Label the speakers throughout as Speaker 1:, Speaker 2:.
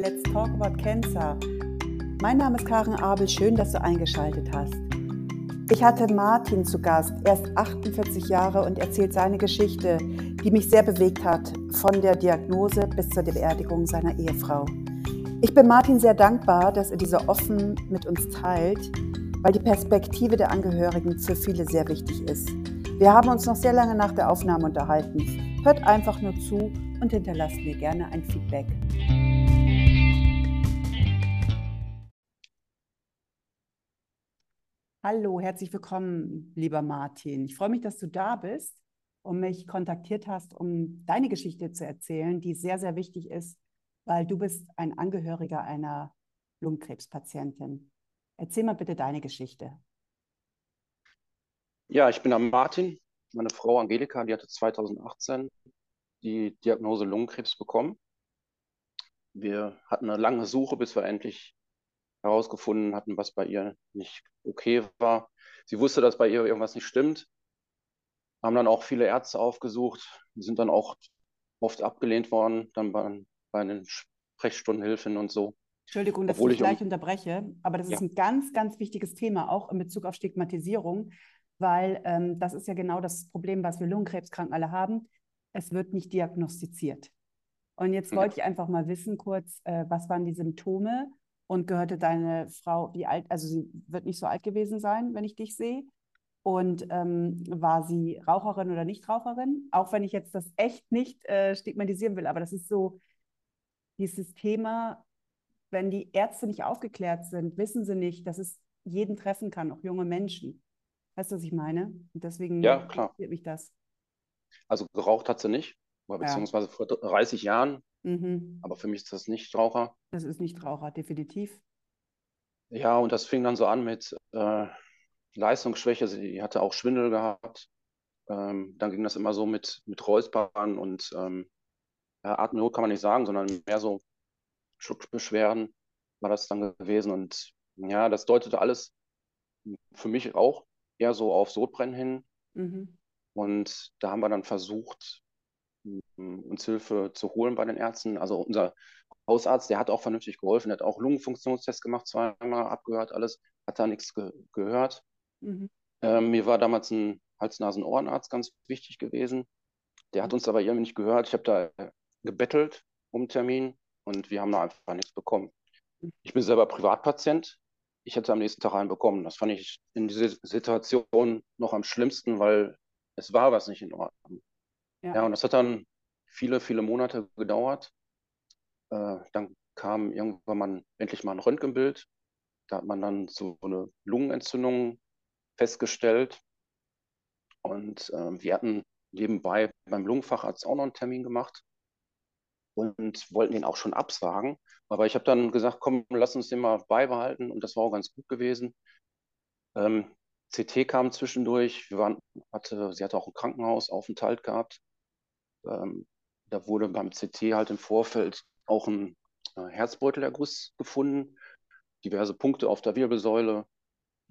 Speaker 1: Let's Talk About Cancer. Mein Name ist Karen Abel, schön, dass du eingeschaltet hast. Ich hatte Martin zu Gast, er ist 48 Jahre und erzählt seine Geschichte, die mich sehr bewegt hat, von der Diagnose bis zur Beerdigung seiner Ehefrau. Ich bin Martin sehr dankbar, dass er diese offen mit uns teilt, weil die Perspektive der Angehörigen für viele sehr wichtig ist. Wir haben uns noch sehr lange nach der Aufnahme unterhalten. Hört einfach nur zu und hinterlasst mir gerne ein Feedback. Hallo, herzlich willkommen, lieber Martin. Ich freue mich, dass du da bist und mich kontaktiert hast, um deine Geschichte zu erzählen, die sehr, sehr wichtig ist, weil du bist ein Angehöriger einer Lungenkrebspatientin. Erzähl mal bitte deine Geschichte.
Speaker 2: Ja, ich bin am Martin. Meine Frau Angelika, die hatte 2018 die Diagnose Lungenkrebs bekommen. Wir hatten eine lange Suche, bis wir endlich herausgefunden hatten, was bei ihr nicht okay war. Sie wusste, dass bei ihr irgendwas nicht stimmt. Haben dann auch viele Ärzte aufgesucht, die sind dann auch oft abgelehnt worden, dann bei, bei den Sprechstundenhilfen und so.
Speaker 1: Entschuldigung, dass Obwohl ich gleich um... unterbreche, aber das ist ja. ein ganz, ganz wichtiges Thema, auch in Bezug auf Stigmatisierung, weil ähm, das ist ja genau das Problem, was wir Lungenkrebskranken alle haben. Es wird nicht diagnostiziert. Und jetzt wollte ich einfach mal wissen, kurz, äh, was waren die Symptome und gehörte deine Frau, wie alt, also sie wird nicht so alt gewesen sein, wenn ich dich sehe. Und ähm, war sie Raucherin oder Nichtraucherin? Auch wenn ich jetzt das echt nicht äh, stigmatisieren will, aber das ist so dieses Thema, wenn die Ärzte nicht aufgeklärt sind, wissen sie nicht, dass es jeden treffen kann, auch junge Menschen. Weißt du, was ich meine? Und deswegen
Speaker 2: ja, klar.
Speaker 1: interessiert mich das.
Speaker 2: Also geraucht hat sie nicht, beziehungsweise ja. vor 30 Jahren. Mhm. Aber für mich ist das nicht Raucher.
Speaker 1: Das ist nicht Raucher, definitiv.
Speaker 2: Ja, und das fing dann so an mit äh, Leistungsschwäche. Sie hatte auch Schwindel gehabt. Ähm, dann ging das immer so mit, mit Räuspern und ähm, ja, Atemnot kann man nicht sagen, sondern mehr so Schluckbeschwerden war das dann gewesen. Und ja, das deutete alles für mich auch eher so auf Sodbrennen hin. Mhm. Und da haben wir dann versucht, uns Hilfe zu holen bei den Ärzten. Also unser Hausarzt, der hat auch vernünftig geholfen, der hat auch Lungenfunktionstest gemacht, zweimal abgehört, alles, hat da nichts ge gehört. Mhm. Ähm, mir war damals ein Hals-Nasen-Ohrenarzt ganz wichtig gewesen. Der hat uns aber irgendwie nicht gehört. Ich habe da gebettelt um einen Termin und wir haben da einfach nichts bekommen. Mhm. Ich bin selber Privatpatient, ich hätte am nächsten Tag einen bekommen. Das fand ich in dieser Situation noch am schlimmsten, weil es war was nicht in Ordnung. Ja, ja und das hat dann viele, viele Monate gedauert. Äh, dann kam irgendwann mal endlich mal ein Röntgenbild. Da hat man dann so eine Lungenentzündung festgestellt. Und äh, wir hatten nebenbei beim Lungenfacharzt auch noch einen Termin gemacht und wollten den auch schon absagen. Aber ich habe dann gesagt, komm, lass uns den mal beibehalten und das war auch ganz gut gewesen. Ähm, CT kam zwischendurch, wir waren, hatte, sie hatte auch ein Krankenhausaufenthalt gehabt. Ähm, da wurde beim CT halt im Vorfeld auch ein äh, Herzbeutelerguss gefunden, diverse Punkte auf der Wirbelsäule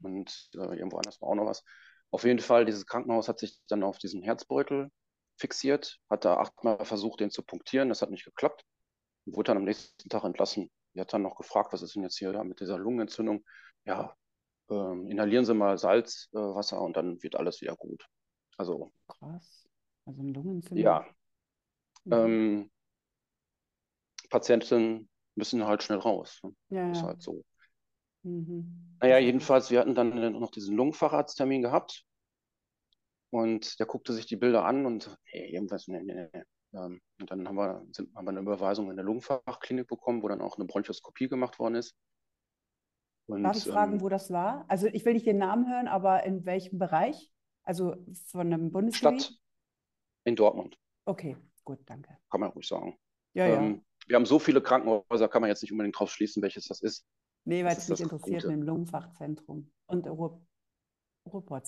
Speaker 2: und äh, irgendwo anders war auch noch was. Auf jeden Fall, dieses Krankenhaus hat sich dann auf diesen Herzbeutel fixiert, hat da achtmal versucht, den zu punktieren. Das hat nicht geklappt und wurde dann am nächsten Tag entlassen. Die hat dann noch gefragt, was ist denn jetzt hier da mit dieser Lungenentzündung? Ja, ähm, inhalieren Sie mal Salzwasser äh, und dann wird alles wieder gut. Also.
Speaker 1: Krass. Also eine Lungenentzündung.
Speaker 2: Ja. Mhm. Ähm, Patienten müssen halt schnell raus. Ne? Ja, ist halt so. Mhm. Naja, jedenfalls, wir hatten dann noch diesen Lungenfacharzttermin gehabt und der guckte sich die Bilder an und hey, irgendwas, nee, nee, nee. Ähm, und dann haben wir, sind, haben wir eine Überweisung in der Lungenfachklinik bekommen, wo dann auch eine Bronchoskopie gemacht worden ist.
Speaker 1: Und, Darf ich fragen, ähm, wo das war? Also ich will nicht den Namen hören, aber in welchem Bereich? Also von einem Bundesgebiet?
Speaker 2: Stadt in Dortmund.
Speaker 1: Okay, gut, danke.
Speaker 2: Kann man ruhig sagen.
Speaker 1: Ja, ähm, ja.
Speaker 2: Wir haben so viele Krankenhäuser, kann man jetzt nicht unbedingt drauf schließen, welches das ist.
Speaker 1: Nee, weil es mich interessiert Gute. mit dem Lungenfachzentrum und Ruhr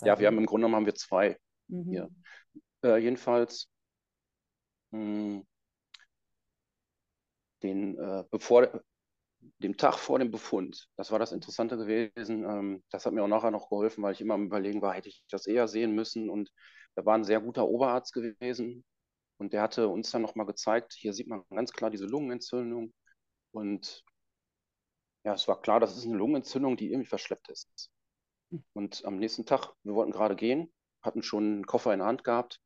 Speaker 2: Ja, wir haben im Grunde genommen haben wir zwei. Mhm. Ja. Äh, jedenfalls mh, hm, den, äh, bevor, dem Tag vor dem Befund, das war das Interessante gewesen. Ähm, das hat mir auch nachher noch geholfen, weil ich immer am Überlegen war, hätte ich das eher sehen müssen. Und da war ein sehr guter Oberarzt gewesen. Und der hatte uns dann nochmal gezeigt, hier sieht man ganz klar diese Lungenentzündung. Und ja, es war klar, das ist eine Lungenentzündung, die irgendwie verschleppt ist. Hm. Und am nächsten Tag, wir wollten gerade gehen, hatten schon einen Koffer in der Hand gehabt.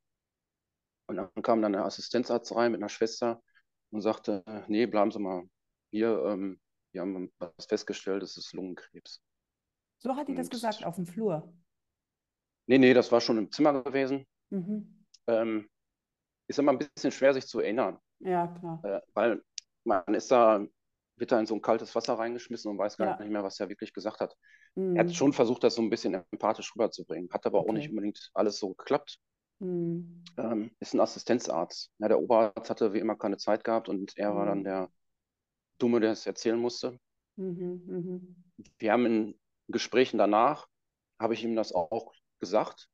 Speaker 2: Und dann kam dann der Assistenzarzt rein mit einer Schwester und sagte, nee, bleiben Sie mal hier, ähm, wir haben was festgestellt, es ist Lungenkrebs.
Speaker 1: So hat die das gesagt, auf dem Flur?
Speaker 2: Nee, nee, das war schon im Zimmer gewesen. Mhm. Ähm, ist immer ein bisschen schwer, sich zu erinnern.
Speaker 1: Ja, klar.
Speaker 2: Äh, weil man ist da, wird da in so ein kaltes Wasser reingeschmissen und weiß gar ja. nicht mehr, was er wirklich gesagt hat. Mhm. Er hat schon versucht, das so ein bisschen empathisch rüberzubringen, hat aber okay. auch nicht unbedingt alles so geklappt. Mhm. Ähm, ist ein Assistenzarzt. Ja, der Oberarzt hatte wie immer keine Zeit gehabt und er mhm. war dann mhm. der Dumme, der es erzählen musste. Mhm, mhm. Wir haben in Gesprächen danach, habe ich ihm das auch gesagt.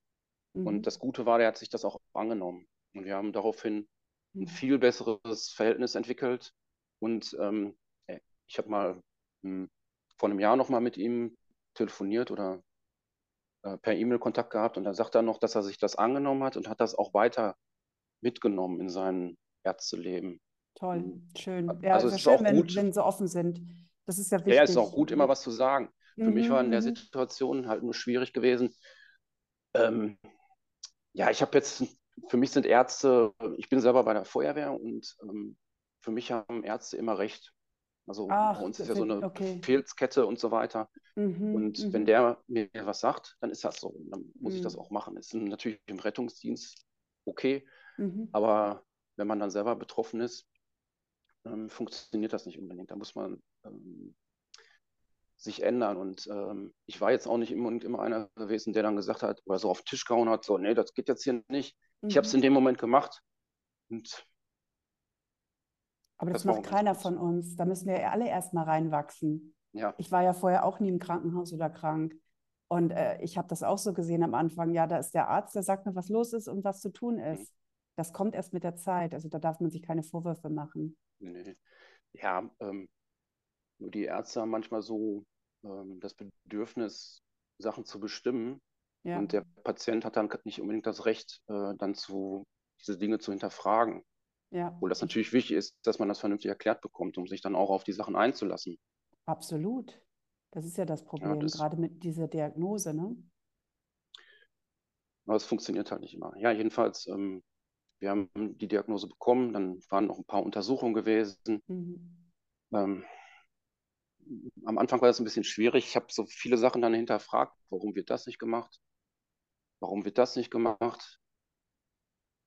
Speaker 2: Und mhm. das Gute war, der hat sich das auch angenommen. Und wir haben daraufhin ein viel besseres Verhältnis entwickelt. Und ähm, ich habe mal hm, vor einem Jahr nochmal mit ihm telefoniert oder äh, per E-Mail Kontakt gehabt und er sagt dann noch, dass er sich das angenommen hat und hat das auch weiter mitgenommen in sein Ärzteleben.
Speaker 1: Toll, hm. schön. Ja, also es ist schön, auch wenn, gut, wenn sie offen sind. Das ist ja wichtig.
Speaker 2: Ja, es ist auch gut, immer was zu sagen. Für mhm, mich war in der mhm. Situation halt nur schwierig gewesen. Ähm, ja, ich habe jetzt, für mich sind Ärzte, ich bin selber bei der Feuerwehr und ähm, für mich haben Ärzte immer recht. Also Ach, bei uns ist ja so eine okay. Befehlskette und so weiter. Mhm, und mhm. wenn der mir was sagt, dann ist das so. Dann muss mhm. ich das mhm. auch machen. Ist natürlich im Rettungsdienst okay, mhm. aber wenn man dann selber betroffen ist, ähm, funktioniert das nicht unbedingt. Da muss man ähm, sich ändern. Und ähm, ich war jetzt auch nicht immer, immer einer gewesen, der dann gesagt hat oder so auf den Tisch gehauen hat, so, nee, das geht jetzt hier nicht. Ich habe es in dem Moment gemacht. Und
Speaker 1: aber das, das macht keiner von uns. Da müssen wir alle erstmal reinwachsen.
Speaker 2: Ja.
Speaker 1: Ich war ja vorher auch nie im Krankenhaus oder krank. Und äh, ich habe das auch so gesehen am Anfang. Ja, da ist der Arzt, der sagt mir, was los ist und was zu tun mhm. ist. Mhm. Das kommt erst mit der Zeit. Also da darf man sich keine Vorwürfe machen.
Speaker 2: Nee. Ja, ähm, nur die Ärzte haben manchmal so ähm, das Bedürfnis, Sachen zu bestimmen. Ja. Und der Patient hat dann nicht unbedingt das Recht, äh, dann zu diese Dinge zu hinterfragen. Ja. Obwohl das natürlich wichtig ist, dass man das vernünftig erklärt bekommt, um sich dann auch auf die Sachen einzulassen.
Speaker 1: Absolut. Das ist ja das Problem, ja, das, gerade mit dieser Diagnose, ne?
Speaker 2: Aber es funktioniert halt nicht immer. Ja, jedenfalls, ähm, wir haben die Diagnose bekommen, dann waren noch ein paar Untersuchungen gewesen. Mhm. Ähm, am Anfang war das ein bisschen schwierig. Ich habe so viele Sachen dann hinterfragt. Warum wird das nicht gemacht? Warum wird das nicht gemacht?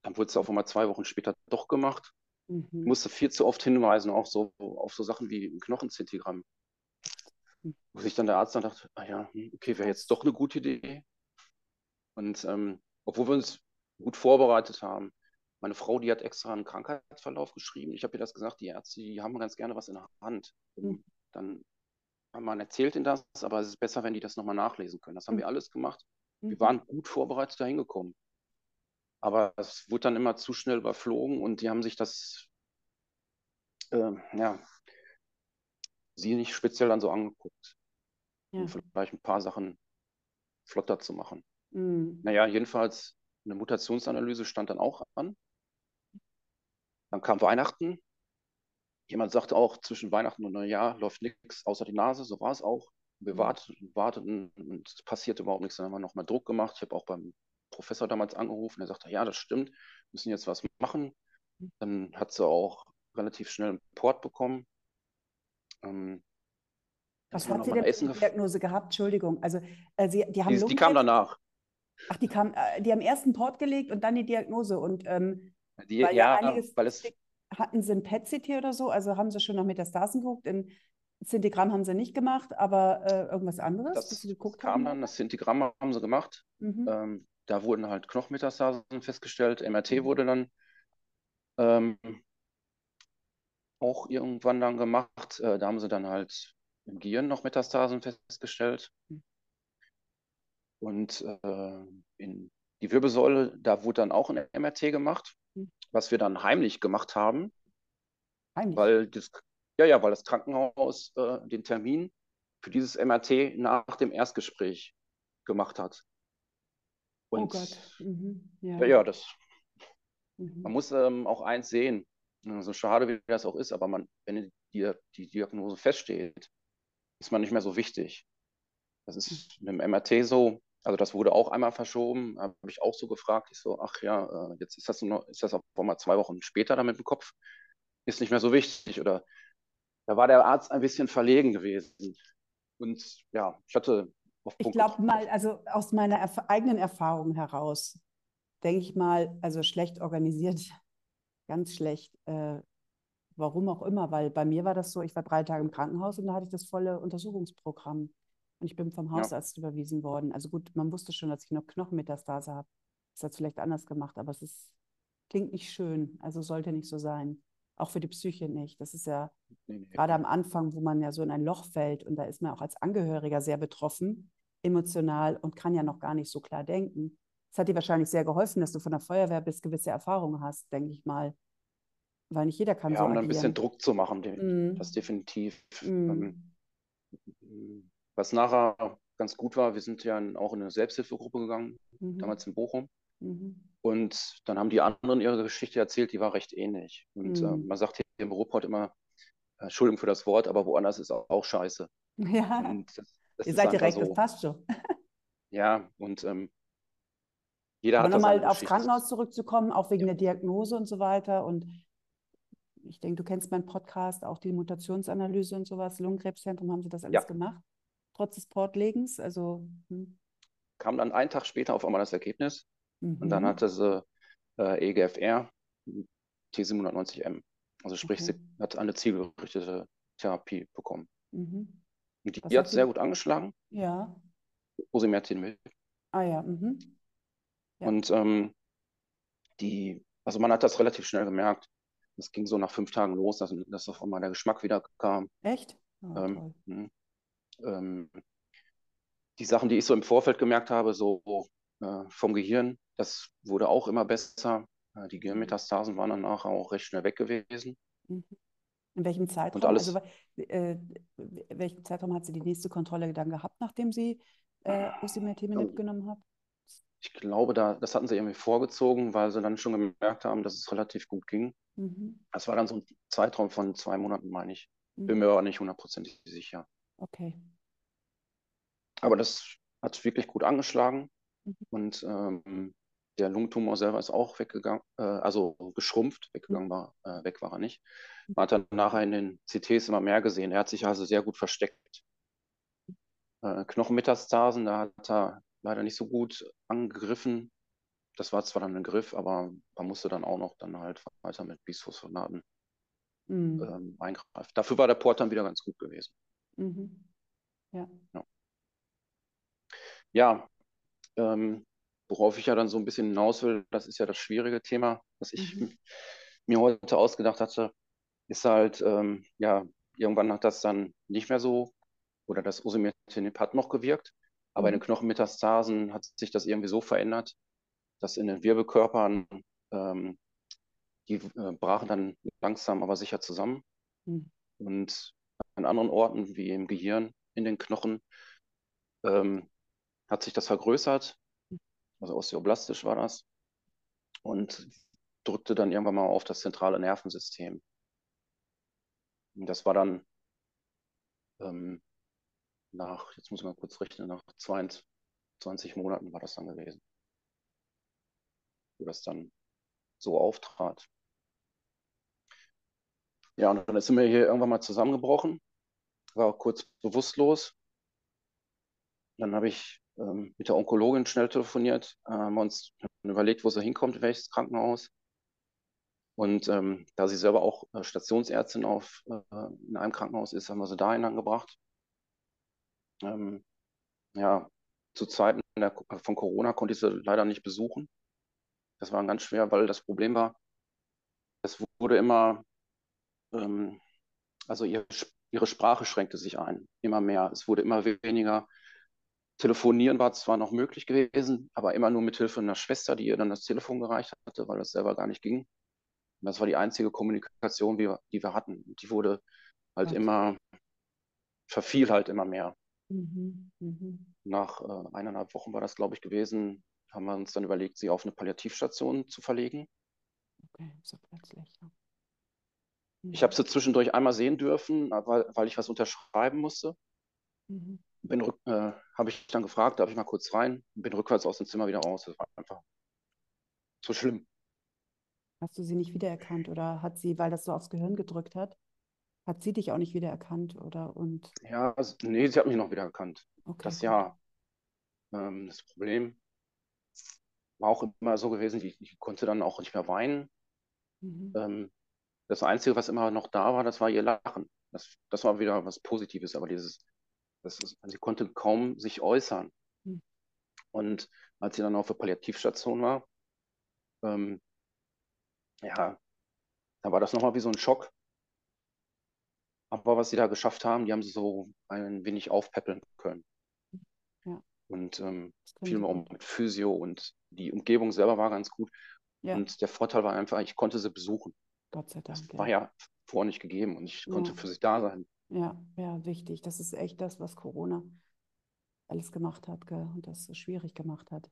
Speaker 2: Dann wurde es auf einmal zwei Wochen später doch gemacht. Mhm. Ich musste viel zu oft hinweisen, auch so auf so Sachen wie ein Knochenzentigramm. Mhm. Wo sich dann der Arzt dann dachte, ah ja, hm, okay, wäre jetzt doch eine gute Idee. Und ähm, obwohl wir uns gut vorbereitet haben, meine Frau, die hat extra einen Krankheitsverlauf geschrieben. Ich habe ihr das gesagt, die Ärzte, die haben ganz gerne was in der Hand. Mhm. Dann man erzählt ihnen das, aber es ist besser, wenn die das nochmal nachlesen können. Das haben mhm. wir alles gemacht. Wir mhm. waren gut vorbereitet da hingekommen. Aber es wurde dann immer zu schnell überflogen und die haben sich das, äh, ja, sie nicht speziell dann so angeguckt. Ja. Um vielleicht ein paar Sachen flotter zu machen. Mhm. Naja, jedenfalls eine Mutationsanalyse stand dann auch an. Dann kam Weihnachten. Jemand sagte auch, zwischen Weihnachten und Neujahr läuft nichts außer die Nase. So war es auch. Wir warteten, warteten und es passierte überhaupt nichts. Dann haben wir nochmal Druck gemacht. Ich habe auch beim Professor damals angerufen, der sagte, ja, das stimmt, müssen jetzt was machen. Dann hat sie auch relativ schnell einen Port bekommen.
Speaker 1: Ähm, was hat sie denn für eine Diagnose gehabt? Entschuldigung. Also äh, sie, die haben
Speaker 2: die, die kam danach.
Speaker 1: Ach, die kam, äh, die haben erst einen Port gelegt und dann die Diagnose und ähm,
Speaker 2: die, weil ja, ja weil es
Speaker 1: hatten sie ein PET-CT oder so, also haben sie schon nach Metastasen geguckt. In Zintigramm haben sie nicht gemacht, aber äh, irgendwas anderes,
Speaker 2: das, das kam haben? dann, das Zintigramm haben sie gemacht. Mhm. Ähm, da wurden halt Knochenmetastasen festgestellt. MRT mhm. wurde dann ähm, auch irgendwann dann gemacht. Äh, da haben sie dann halt im Gehirn noch Metastasen festgestellt. Mhm. Und äh, in die Wirbelsäule, da wurde dann auch ein MRT gemacht, mhm. was wir dann heimlich gemacht haben. Heimlich? Weil das, ja, ja, weil das Krankenhaus äh, den Termin für dieses MRT nach dem Erstgespräch gemacht hat.
Speaker 1: Oh Und, oh Gott. Mhm.
Speaker 2: Ja. ja. ja, das. Mhm. Man muss ähm, auch eins sehen, so schade wie das auch ist, aber man, wenn die, die Diagnose feststeht, ist man nicht mehr so wichtig. Das ist mit dem MRT so, also das wurde auch einmal verschoben, habe ich auch so gefragt. Ich so, ach ja, äh, jetzt ist das noch, ist das auch mal zwei Wochen später damit im Kopf, ist nicht mehr so wichtig. Oder da war der Arzt ein bisschen verlegen gewesen. Und ja, ich hatte
Speaker 1: auf Ich glaube mal, also aus meiner erf eigenen Erfahrung heraus, denke ich mal, also schlecht organisiert, ganz schlecht. Äh, warum auch immer, weil bei mir war das so, ich war drei Tage im Krankenhaus und da hatte ich das volle Untersuchungsprogramm. Und ich bin vom Hausarzt ja. überwiesen worden. Also gut, man wusste schon, dass ich noch Knochenmetastase habe. Das hat es vielleicht anders gemacht, aber es ist, klingt nicht schön. Also sollte nicht so sein. Auch für die Psyche nicht. Das ist ja nee, nee, gerade am Anfang, wo man ja so in ein Loch fällt und da ist man auch als Angehöriger sehr betroffen, emotional und kann ja noch gar nicht so klar denken. Es hat dir wahrscheinlich sehr geholfen, dass du von der Feuerwehr bist, gewisse Erfahrungen hast, denke ich mal. Weil nicht jeder kann
Speaker 2: ja,
Speaker 1: so
Speaker 2: um agieren. ein bisschen Druck zu machen, mm. das definitiv. Mm. Was nachher ganz gut war, wir sind ja auch in eine Selbsthilfegruppe gegangen, mhm. damals in Bochum. Mhm. Und dann haben die anderen ihre Geschichte erzählt, die war recht ähnlich. Und äh, mhm. äh, man sagt hier im Ruhrpott immer, äh, Entschuldigung für das Wort, aber woanders ist auch, auch scheiße.
Speaker 1: Ja, das, das ihr seid direkt, so. das passt schon.
Speaker 2: ja, und ähm, jeder
Speaker 1: aber hat nochmal aufs Krankenhaus zurückzukommen, auch wegen ja. der Diagnose und so weiter. Und ich denke, du kennst meinen Podcast, auch die Mutationsanalyse und sowas. Lungenkrebszentrum haben sie das alles ja. gemacht trotz des Portlegens? Also, hm.
Speaker 2: Kam dann einen Tag später auf einmal das Ergebnis mhm. und dann mhm. hatte sie äh, EGFR T790M. Also sprich, okay. sie hat eine zielgerichtete Therapie bekommen. Mhm. Und die, die hat, sehr gut angeschlagen.
Speaker 1: Ja.
Speaker 2: Osimertinib.
Speaker 1: Ah ja. Mhm.
Speaker 2: ja. Und ähm, die, also man hat das relativ schnell gemerkt. Es ging so nach fünf Tagen los, dass, dass auf einmal der Geschmack wieder kam.
Speaker 1: Echt? Oh, ähm,
Speaker 2: hm ähm, die Sachen, die ich so im Vorfeld gemerkt habe, so vom Gehirn, das wurde auch immer besser. Äh, die Gehirnmetastasen waren dann nachher auch recht schnell weg gewesen.
Speaker 1: Mhm. In welchem Zeitraum?
Speaker 2: Und alles,
Speaker 1: also, äh, welchen Zeitraum hat sie die nächste Kontrolle dann gehabt, nachdem sie äh, Osimertinib ähm, genommen hat?
Speaker 2: Ich glaube, da, das hatten sie irgendwie vorgezogen, weil sie dann schon gemerkt haben, dass es relativ gut ging. Mhm. Das war dann so ein Zeitraum von zwei Monaten, meine ich. Bin mhm. mir aber nicht hundertprozentig sicher.
Speaker 1: Okay.
Speaker 2: Aber das hat wirklich gut angeschlagen. Und ähm, der Lungentumor selber ist auch weggegangen, äh, also geschrumpft, weggegangen mhm. war, äh, weg war er nicht. Mhm. Man hat dann nachher in den CTs immer mehr gesehen. Er hat sich also sehr gut versteckt. Äh, Knochenmetastasen, da hat er leider nicht so gut angegriffen. Das war zwar dann ein Griff, aber man musste dann auch noch dann halt weiter mit Bisphosphonaten mhm. ähm, eingreifen. Dafür war der Port dann wieder ganz gut gewesen.
Speaker 1: Mhm. Ja.
Speaker 2: ja ja, ähm, worauf ich ja dann so ein bisschen hinaus will, das ist ja das schwierige Thema, was ich mhm. mir heute ausgedacht hatte, ist halt, ähm, ja, irgendwann hat das dann nicht mehr so, oder das Osimertinib hat noch gewirkt, aber mhm. in den Knochenmetastasen hat sich das irgendwie so verändert, dass in den Wirbelkörpern, ähm, die äh, brachen dann langsam aber sicher zusammen. Mhm. Und an anderen Orten, wie im Gehirn, in den Knochen, ähm, hat sich das vergrößert, also osteoblastisch war das, und drückte dann irgendwann mal auf das zentrale Nervensystem. Und das war dann ähm, nach, jetzt muss ich mal kurz rechnen, nach 22 Monaten war das dann gewesen, wo das dann so auftrat. Ja, und dann sind wir hier irgendwann mal zusammengebrochen, war auch kurz bewusstlos. Dann habe ich ähm, mit der Onkologin schnell telefoniert, äh, haben uns überlegt, wo sie hinkommt, welches Krankenhaus. Und ähm, da sie selber auch äh, Stationsärztin auf, äh, in einem Krankenhaus ist, haben wir sie dahin angebracht. Ähm, ja, zu Zeiten der, von Corona konnte ich sie leider nicht besuchen. Das war ganz schwer, weil das Problem war, es wurde immer, ähm, also ihre, ihre Sprache schränkte sich ein, immer mehr. Es wurde immer weniger Telefonieren war zwar noch möglich gewesen, aber immer nur mit Hilfe einer Schwester, die ihr dann das Telefon gereicht hatte, weil das selber gar nicht ging. Und das war die einzige Kommunikation, die wir, die wir hatten. Die wurde halt okay. immer, verfiel halt immer mehr. Mhm. Mhm. Nach äh, eineinhalb Wochen war das, glaube ich, gewesen, haben wir uns dann überlegt, sie auf eine Palliativstation zu verlegen.
Speaker 1: Okay, so plötzlich. Ja.
Speaker 2: Mhm. Ich habe sie zwischendurch einmal sehen dürfen, weil, weil ich was unterschreiben musste. Mhm. Äh, habe ich dann gefragt, darf ich mal kurz rein? Bin rückwärts aus dem Zimmer wieder raus. Das war einfach so schlimm.
Speaker 1: Hast du sie nicht wiedererkannt oder hat sie, weil das so aufs Gehirn gedrückt hat, hat sie dich auch nicht wiedererkannt oder und?
Speaker 2: Ja, also, nee, sie hat mich noch wiedererkannt. Okay, das ja. Ähm, das Problem war auch immer so gewesen, ich, ich konnte dann auch nicht mehr weinen. Mhm. Ähm, das Einzige, was immer noch da war, das war ihr Lachen. Das, das war wieder was Positives, aber dieses, das ist, sie konnte kaum sich äußern. Mhm. Und als sie dann auf der Palliativstation war, ähm, ja, da war das nochmal wie so ein Schock. Aber was sie da geschafft haben, die haben sie so ein wenig aufpäppeln können. Ja. Und ähm, viel mehr um mit Physio und die Umgebung selber war ganz gut. Ja. Und der Vorteil war einfach, ich konnte sie besuchen.
Speaker 1: Gott sei Dank.
Speaker 2: Das war ja vorher nicht gegeben und ich konnte für sie da sein.
Speaker 1: Ja, ja, wichtig. Das ist echt das, was Corona alles gemacht hat gell? und das so schwierig gemacht hat.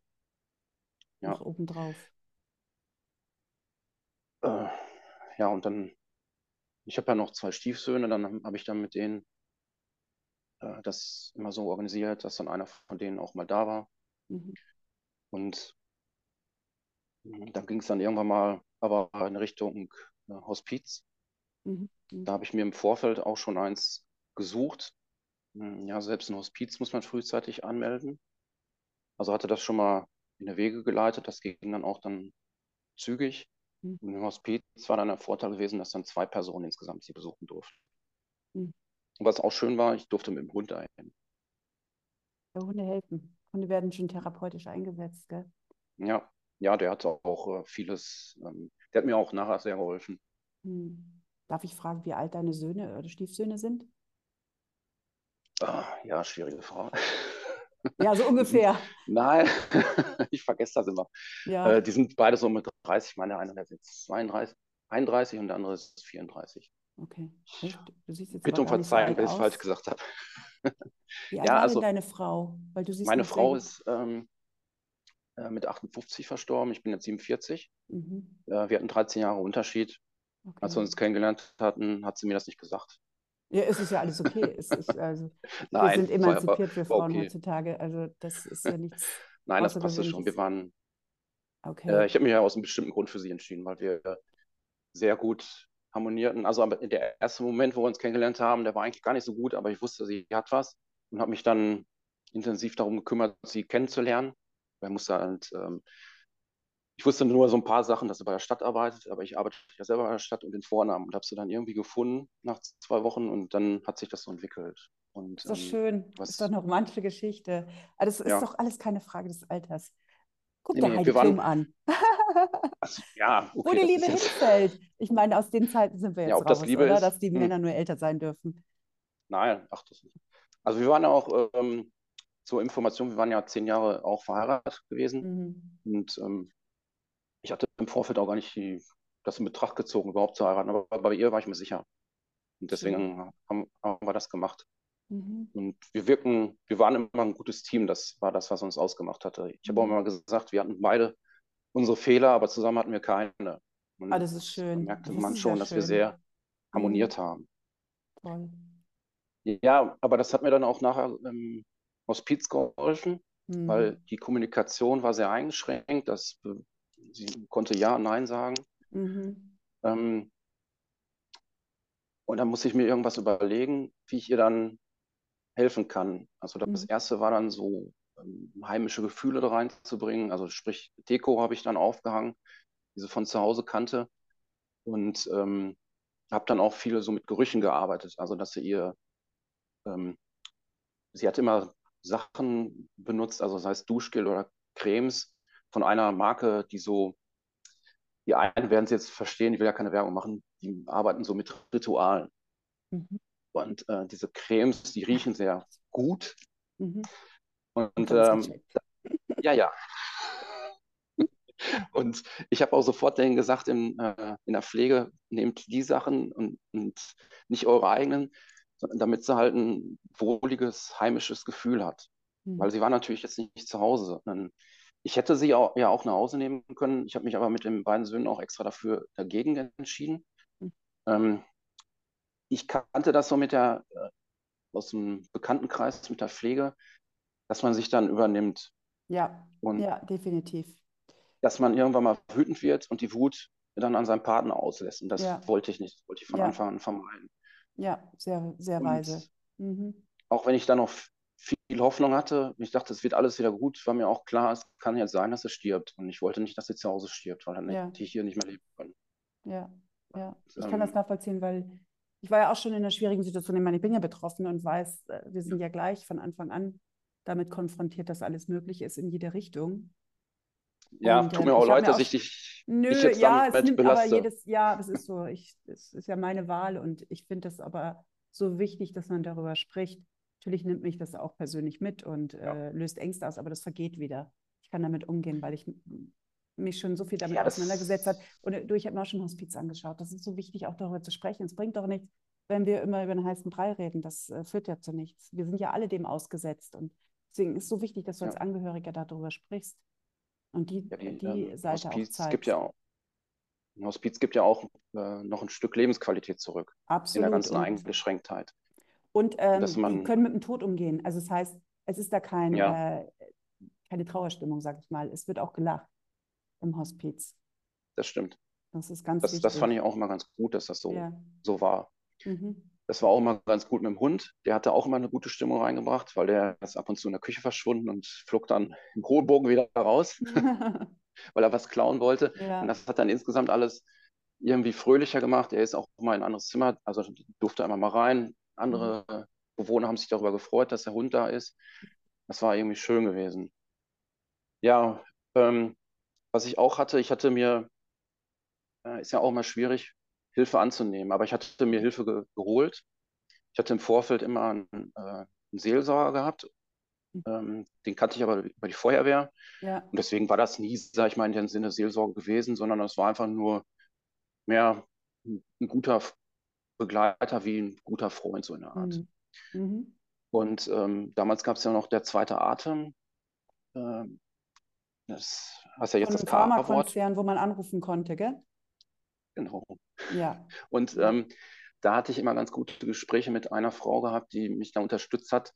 Speaker 1: Ja. Noch obendrauf.
Speaker 2: Äh, ja, und dann, ich habe ja noch zwei Stiefsöhne, dann habe ich dann mit denen äh, das immer so organisiert, dass dann einer von denen auch mal da war. Mhm. Und hm, dann ging es dann irgendwann mal aber in Richtung äh, Hospiz. Mhm. mhm. Da habe ich mir im Vorfeld auch schon eins gesucht. Hm, ja, selbst ein Hospiz muss man frühzeitig anmelden. Also hatte das schon mal in der Wege geleitet. Das ging dann auch dann zügig. Mhm. Und im Hospiz war dann der Vorteil gewesen, dass dann zwei Personen insgesamt sie besuchen durften. Mhm. Und was auch schön war, ich durfte mit dem Hund dahin.
Speaker 1: Ja, Hunde helfen. Hunde werden schon therapeutisch eingesetzt, gell?
Speaker 2: Ja, ja, der hat auch äh, vieles, ähm, der hat mir auch nachher sehr geholfen.
Speaker 1: Hm. Darf ich fragen, wie alt deine Söhne oder Stiefsöhne sind?
Speaker 2: Ah, ja, schwierige Frage.
Speaker 1: Ja, so ungefähr.
Speaker 2: Nein, ich vergesse das immer. Ja. Äh, die sind beide so mit 30. Meine eine ist jetzt 32, 31 und der andere ist 34.
Speaker 1: Okay. Du siehst jetzt
Speaker 2: Bitte um Verzeihung, wenn ich es falsch gesagt habe.
Speaker 1: Wie alt ja, also, deine Frau?
Speaker 2: Weil du siehst meine Frau ist ähm, äh, mit 58 verstorben. Ich bin jetzt 47. Mhm. Äh, wir hatten 13 Jahre Unterschied. Okay. Als wir uns kennengelernt hatten, hat sie mir das nicht gesagt.
Speaker 1: Ja, es ist ja alles okay. ist, also, Nein, wir sind emanzipiert für Frauen okay. heutzutage. Also das ist ja nichts.
Speaker 2: Nein, das passte schon. Wir waren. Okay. Äh, ich habe mich ja aus einem bestimmten Grund für sie entschieden, weil wir sehr gut harmonierten. Also der erste Moment, wo wir uns kennengelernt haben, der war eigentlich gar nicht so gut, aber ich wusste, sie hat was und habe mich dann intensiv darum gekümmert, sie kennenzulernen. Man musste halt ähm, ich wusste nur so ein paar Sachen, dass er bei der Stadt arbeitet, aber ich arbeite ja selber bei der Stadt und den Vornamen und habe sie dann irgendwie gefunden nach zwei Wochen und dann hat sich das so entwickelt. Und,
Speaker 1: ist doch ähm, schön. Was, ist doch eine romantische Geschichte. Aber das ist ja. doch alles keine Frage des Alters. Guck nee, dir Heidi Klum an.
Speaker 2: Also, ja,
Speaker 1: okay, Wo die Liebe hinfällt. Ich meine, aus den Zeiten sind wir jetzt ja, raus, das Liebe oder? Ist, Dass die hm. Männer nur älter sein dürfen.
Speaker 2: Nein, ach, das nicht. Also wir waren ja auch ähm, zur Information, wir waren ja zehn Jahre auch verheiratet gewesen. Mhm. Und ähm, im Vorfeld auch gar nicht die, das in Betracht gezogen, überhaupt zu heiraten, aber bei ihr war ich mir sicher. Und deswegen mhm. haben, haben, wir das gemacht. Mhm. Und wir wirken, wir waren immer ein gutes Team, das war das, was uns ausgemacht hatte. Ich habe auch mhm. immer gesagt, wir hatten beide unsere Fehler, aber zusammen hatten wir keine.
Speaker 1: Und ah, das ist schön.
Speaker 2: Da merkte das man schon, dass wir sehr harmoniert mhm. haben. Toll. Ja, aber das hat mir dann auch nachher im Hospiz geholfen, mhm. weil die Kommunikation war sehr eingeschränkt. Das sie konnte Ja, Nein sagen. Mhm. Ähm, und dann musste ich mir irgendwas überlegen, wie ich ihr dann helfen kann. Also das mhm. erste war dann so ähm, heimische Gefühle da reinzubringen. Also sprich, Deko habe ich dann aufgehangen, diese von zu Hause kannte. Und ähm, habe dann auch viele so mit Gerüchen gearbeitet. Also dass sie ihr, ähm, sie hat immer Sachen benutzt, also sei es Duschgel oder Cremes, von einer Marke, die so, die einen werden es jetzt verstehen, ich will ja keine Werbung machen, die arbeiten so mit Ritualen. Mhm. Und äh, diese Cremes, die riechen sehr gut. Mhm. Und ähm, ja, ja. Und ich habe auch sofort denen gesagt, in, äh, in der Pflege, nehmt die Sachen und, und nicht eure eigenen, damit sie halt ein wohliges, heimisches Gefühl hat. Mhm. Weil sie war natürlich jetzt nicht zu Hause, sondern ich hätte sie auch, ja auch nach Hause nehmen können. Ich habe mich aber mit den beiden Söhnen auch extra dafür dagegen entschieden. Mhm. Ähm, ich kannte das so mit der, äh, aus dem Bekanntenkreis mit der Pflege, dass man sich dann übernimmt.
Speaker 1: Ja, und ja, definitiv.
Speaker 2: Dass man irgendwann mal wütend wird und die Wut dann an seinem Partner auslässt. Und das ja. wollte ich nicht, das wollte ich von ja. Anfang an vermeiden.
Speaker 1: Ja, sehr, sehr weise.
Speaker 2: Mhm. Auch wenn ich dann noch viel Hoffnung hatte, ich dachte, es wird alles wieder gut, war mir auch klar, es kann jetzt sein, dass er stirbt. Und ich wollte nicht, dass er zu Hause stirbt, weil dann ja. hätte ich hier nicht mehr leben können.
Speaker 1: Ja, ja. Ich kann das ähm, nachvollziehen, weil ich war ja auch schon in einer schwierigen Situation. Ich meine, ich bin ja betroffen und weiß, äh, wir sind ja gleich von Anfang an damit konfrontiert, dass alles möglich ist in jede Richtung.
Speaker 2: Ja, und, tut mir äh, auch leid, dass ich dich
Speaker 1: nö, nicht jetzt ja, damit es nimmt belaste. aber jedes, ja, das ist so. Ich, es ist ja meine Wahl und ich finde es aber so wichtig, dass man darüber spricht. Natürlich nimmt mich das auch persönlich mit und ja. äh, löst Ängste aus, aber das vergeht wieder. Ich kann damit umgehen, weil ich mich schon so viel damit ja, auseinandergesetzt habe. Und äh, du, ich habe mir auch schon Hospiz angeschaut. Das ist so wichtig, auch darüber zu sprechen. Es bringt doch nichts, wenn wir immer über einen heißen Brei reden. Das äh, führt ja zu nichts. Wir sind ja alle dem ausgesetzt. Und deswegen ist es so wichtig, dass du ja. als Angehöriger darüber sprichst und die, ja, die, die ähm, Seite
Speaker 2: Hospiz
Speaker 1: auch zeigst.
Speaker 2: Gibt ja auch, Hospiz gibt ja auch äh, noch ein Stück Lebensqualität zurück.
Speaker 1: Absolut.
Speaker 2: In der ganzen Eingeschränktheit.
Speaker 1: Und ähm, die können mit dem Tod umgehen. Also das heißt, es ist da kein, ja. äh, keine Trauerstimmung, sag ich mal. Es wird auch gelacht im Hospiz.
Speaker 2: Das stimmt.
Speaker 1: Das ist ganz
Speaker 2: das. Das fand ich auch immer ganz gut, dass das so, ja. so war. Mhm. Das war auch immer ganz gut mit dem Hund. Der hatte auch immer eine gute Stimmung reingebracht, weil der ist ab und zu in der Küche verschwunden und flog dann im hohen Bogen wieder raus, weil er was klauen wollte. Ja. Und das hat dann insgesamt alles irgendwie fröhlicher gemacht. Er ist auch mal in ein anderes Zimmer, also durfte einmal mal rein. Andere mhm. Bewohner haben sich darüber gefreut, dass der Hund da ist. Das war irgendwie schön gewesen. Ja, ähm, was ich auch hatte, ich hatte mir, äh, ist ja auch mal schwierig, Hilfe anzunehmen, aber ich hatte mir Hilfe ge geholt. Ich hatte im Vorfeld immer einen, äh, einen Seelsorger gehabt. Hm. Ähm, den kannte ich aber über die Feuerwehr. Ja. Und deswegen war das nie, sag ich mal, in dem Sinne Seelsorge gewesen, sondern es war einfach nur mehr ein guter Begleiter wie ein guter Freund, so in der Art. Mhm. Mhm. Und ähm, damals gab es ja noch der zweite Atem. Ähm, das hast ja jetzt Von das
Speaker 1: K-Wort. wo man anrufen konnte, gell?
Speaker 2: Genau.
Speaker 1: Ja.
Speaker 2: Und ähm, da hatte ich immer ganz gute Gespräche mit einer Frau gehabt, die mich da unterstützt hat,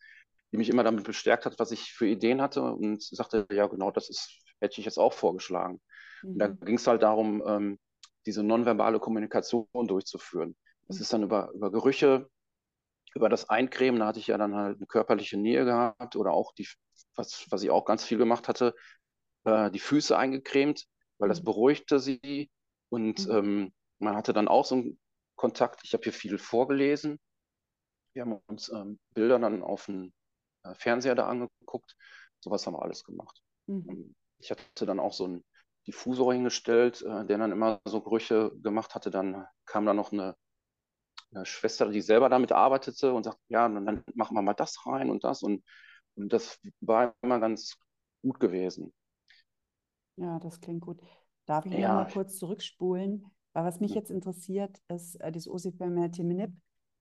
Speaker 2: die mich immer damit bestärkt hat, was ich für Ideen hatte und sagte, ja genau, das ist, hätte ich jetzt auch vorgeschlagen. Mhm. Und da mhm. ging es halt darum, ähm, diese nonverbale Kommunikation durchzuführen. Das mhm. ist dann über, über Gerüche, über das Eincremen, da hatte ich ja dann halt eine körperliche Nähe gehabt oder auch die, was, was ich auch ganz viel gemacht hatte, äh, die Füße eingecremt, weil das mhm. beruhigte sie. Und mhm. ähm, man hatte dann auch so einen Kontakt. Ich habe hier viel vorgelesen. Wir haben uns ähm, Bilder dann auf dem äh, Fernseher da angeguckt. Sowas haben wir alles gemacht. Mhm. Ich hatte dann auch so einen Diffusor hingestellt, äh, der dann immer so Gerüche gemacht hatte. Dann kam da noch eine, eine Schwester, die selber damit arbeitete und sagte, ja, dann machen wir mal das rein und das. Und, und das war immer ganz gut gewesen.
Speaker 1: Ja, das klingt gut. Darf ich ja. mal kurz zurückspulen? Weil was mich hm. jetzt interessiert, ist, äh, dieses Osifermertiminib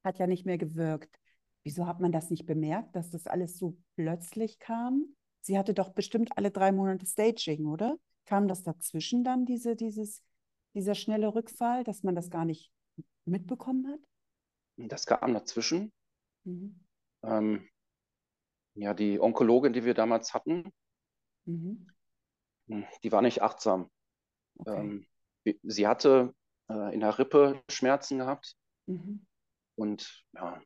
Speaker 1: hat ja nicht mehr gewirkt. Wieso hat man das nicht bemerkt, dass das alles so plötzlich kam? Sie hatte doch bestimmt alle drei Monate Staging, oder? Kam das dazwischen dann, diese, dieses, dieser schnelle Rückfall, dass man das gar nicht mitbekommen hat?
Speaker 2: Das kam dazwischen. Mhm. Ähm, ja, die Onkologin, die wir damals hatten, mhm. Hm, die war nicht achtsam. Okay. Ähm, sie hatte äh, in der Rippe Schmerzen gehabt mhm. und ja,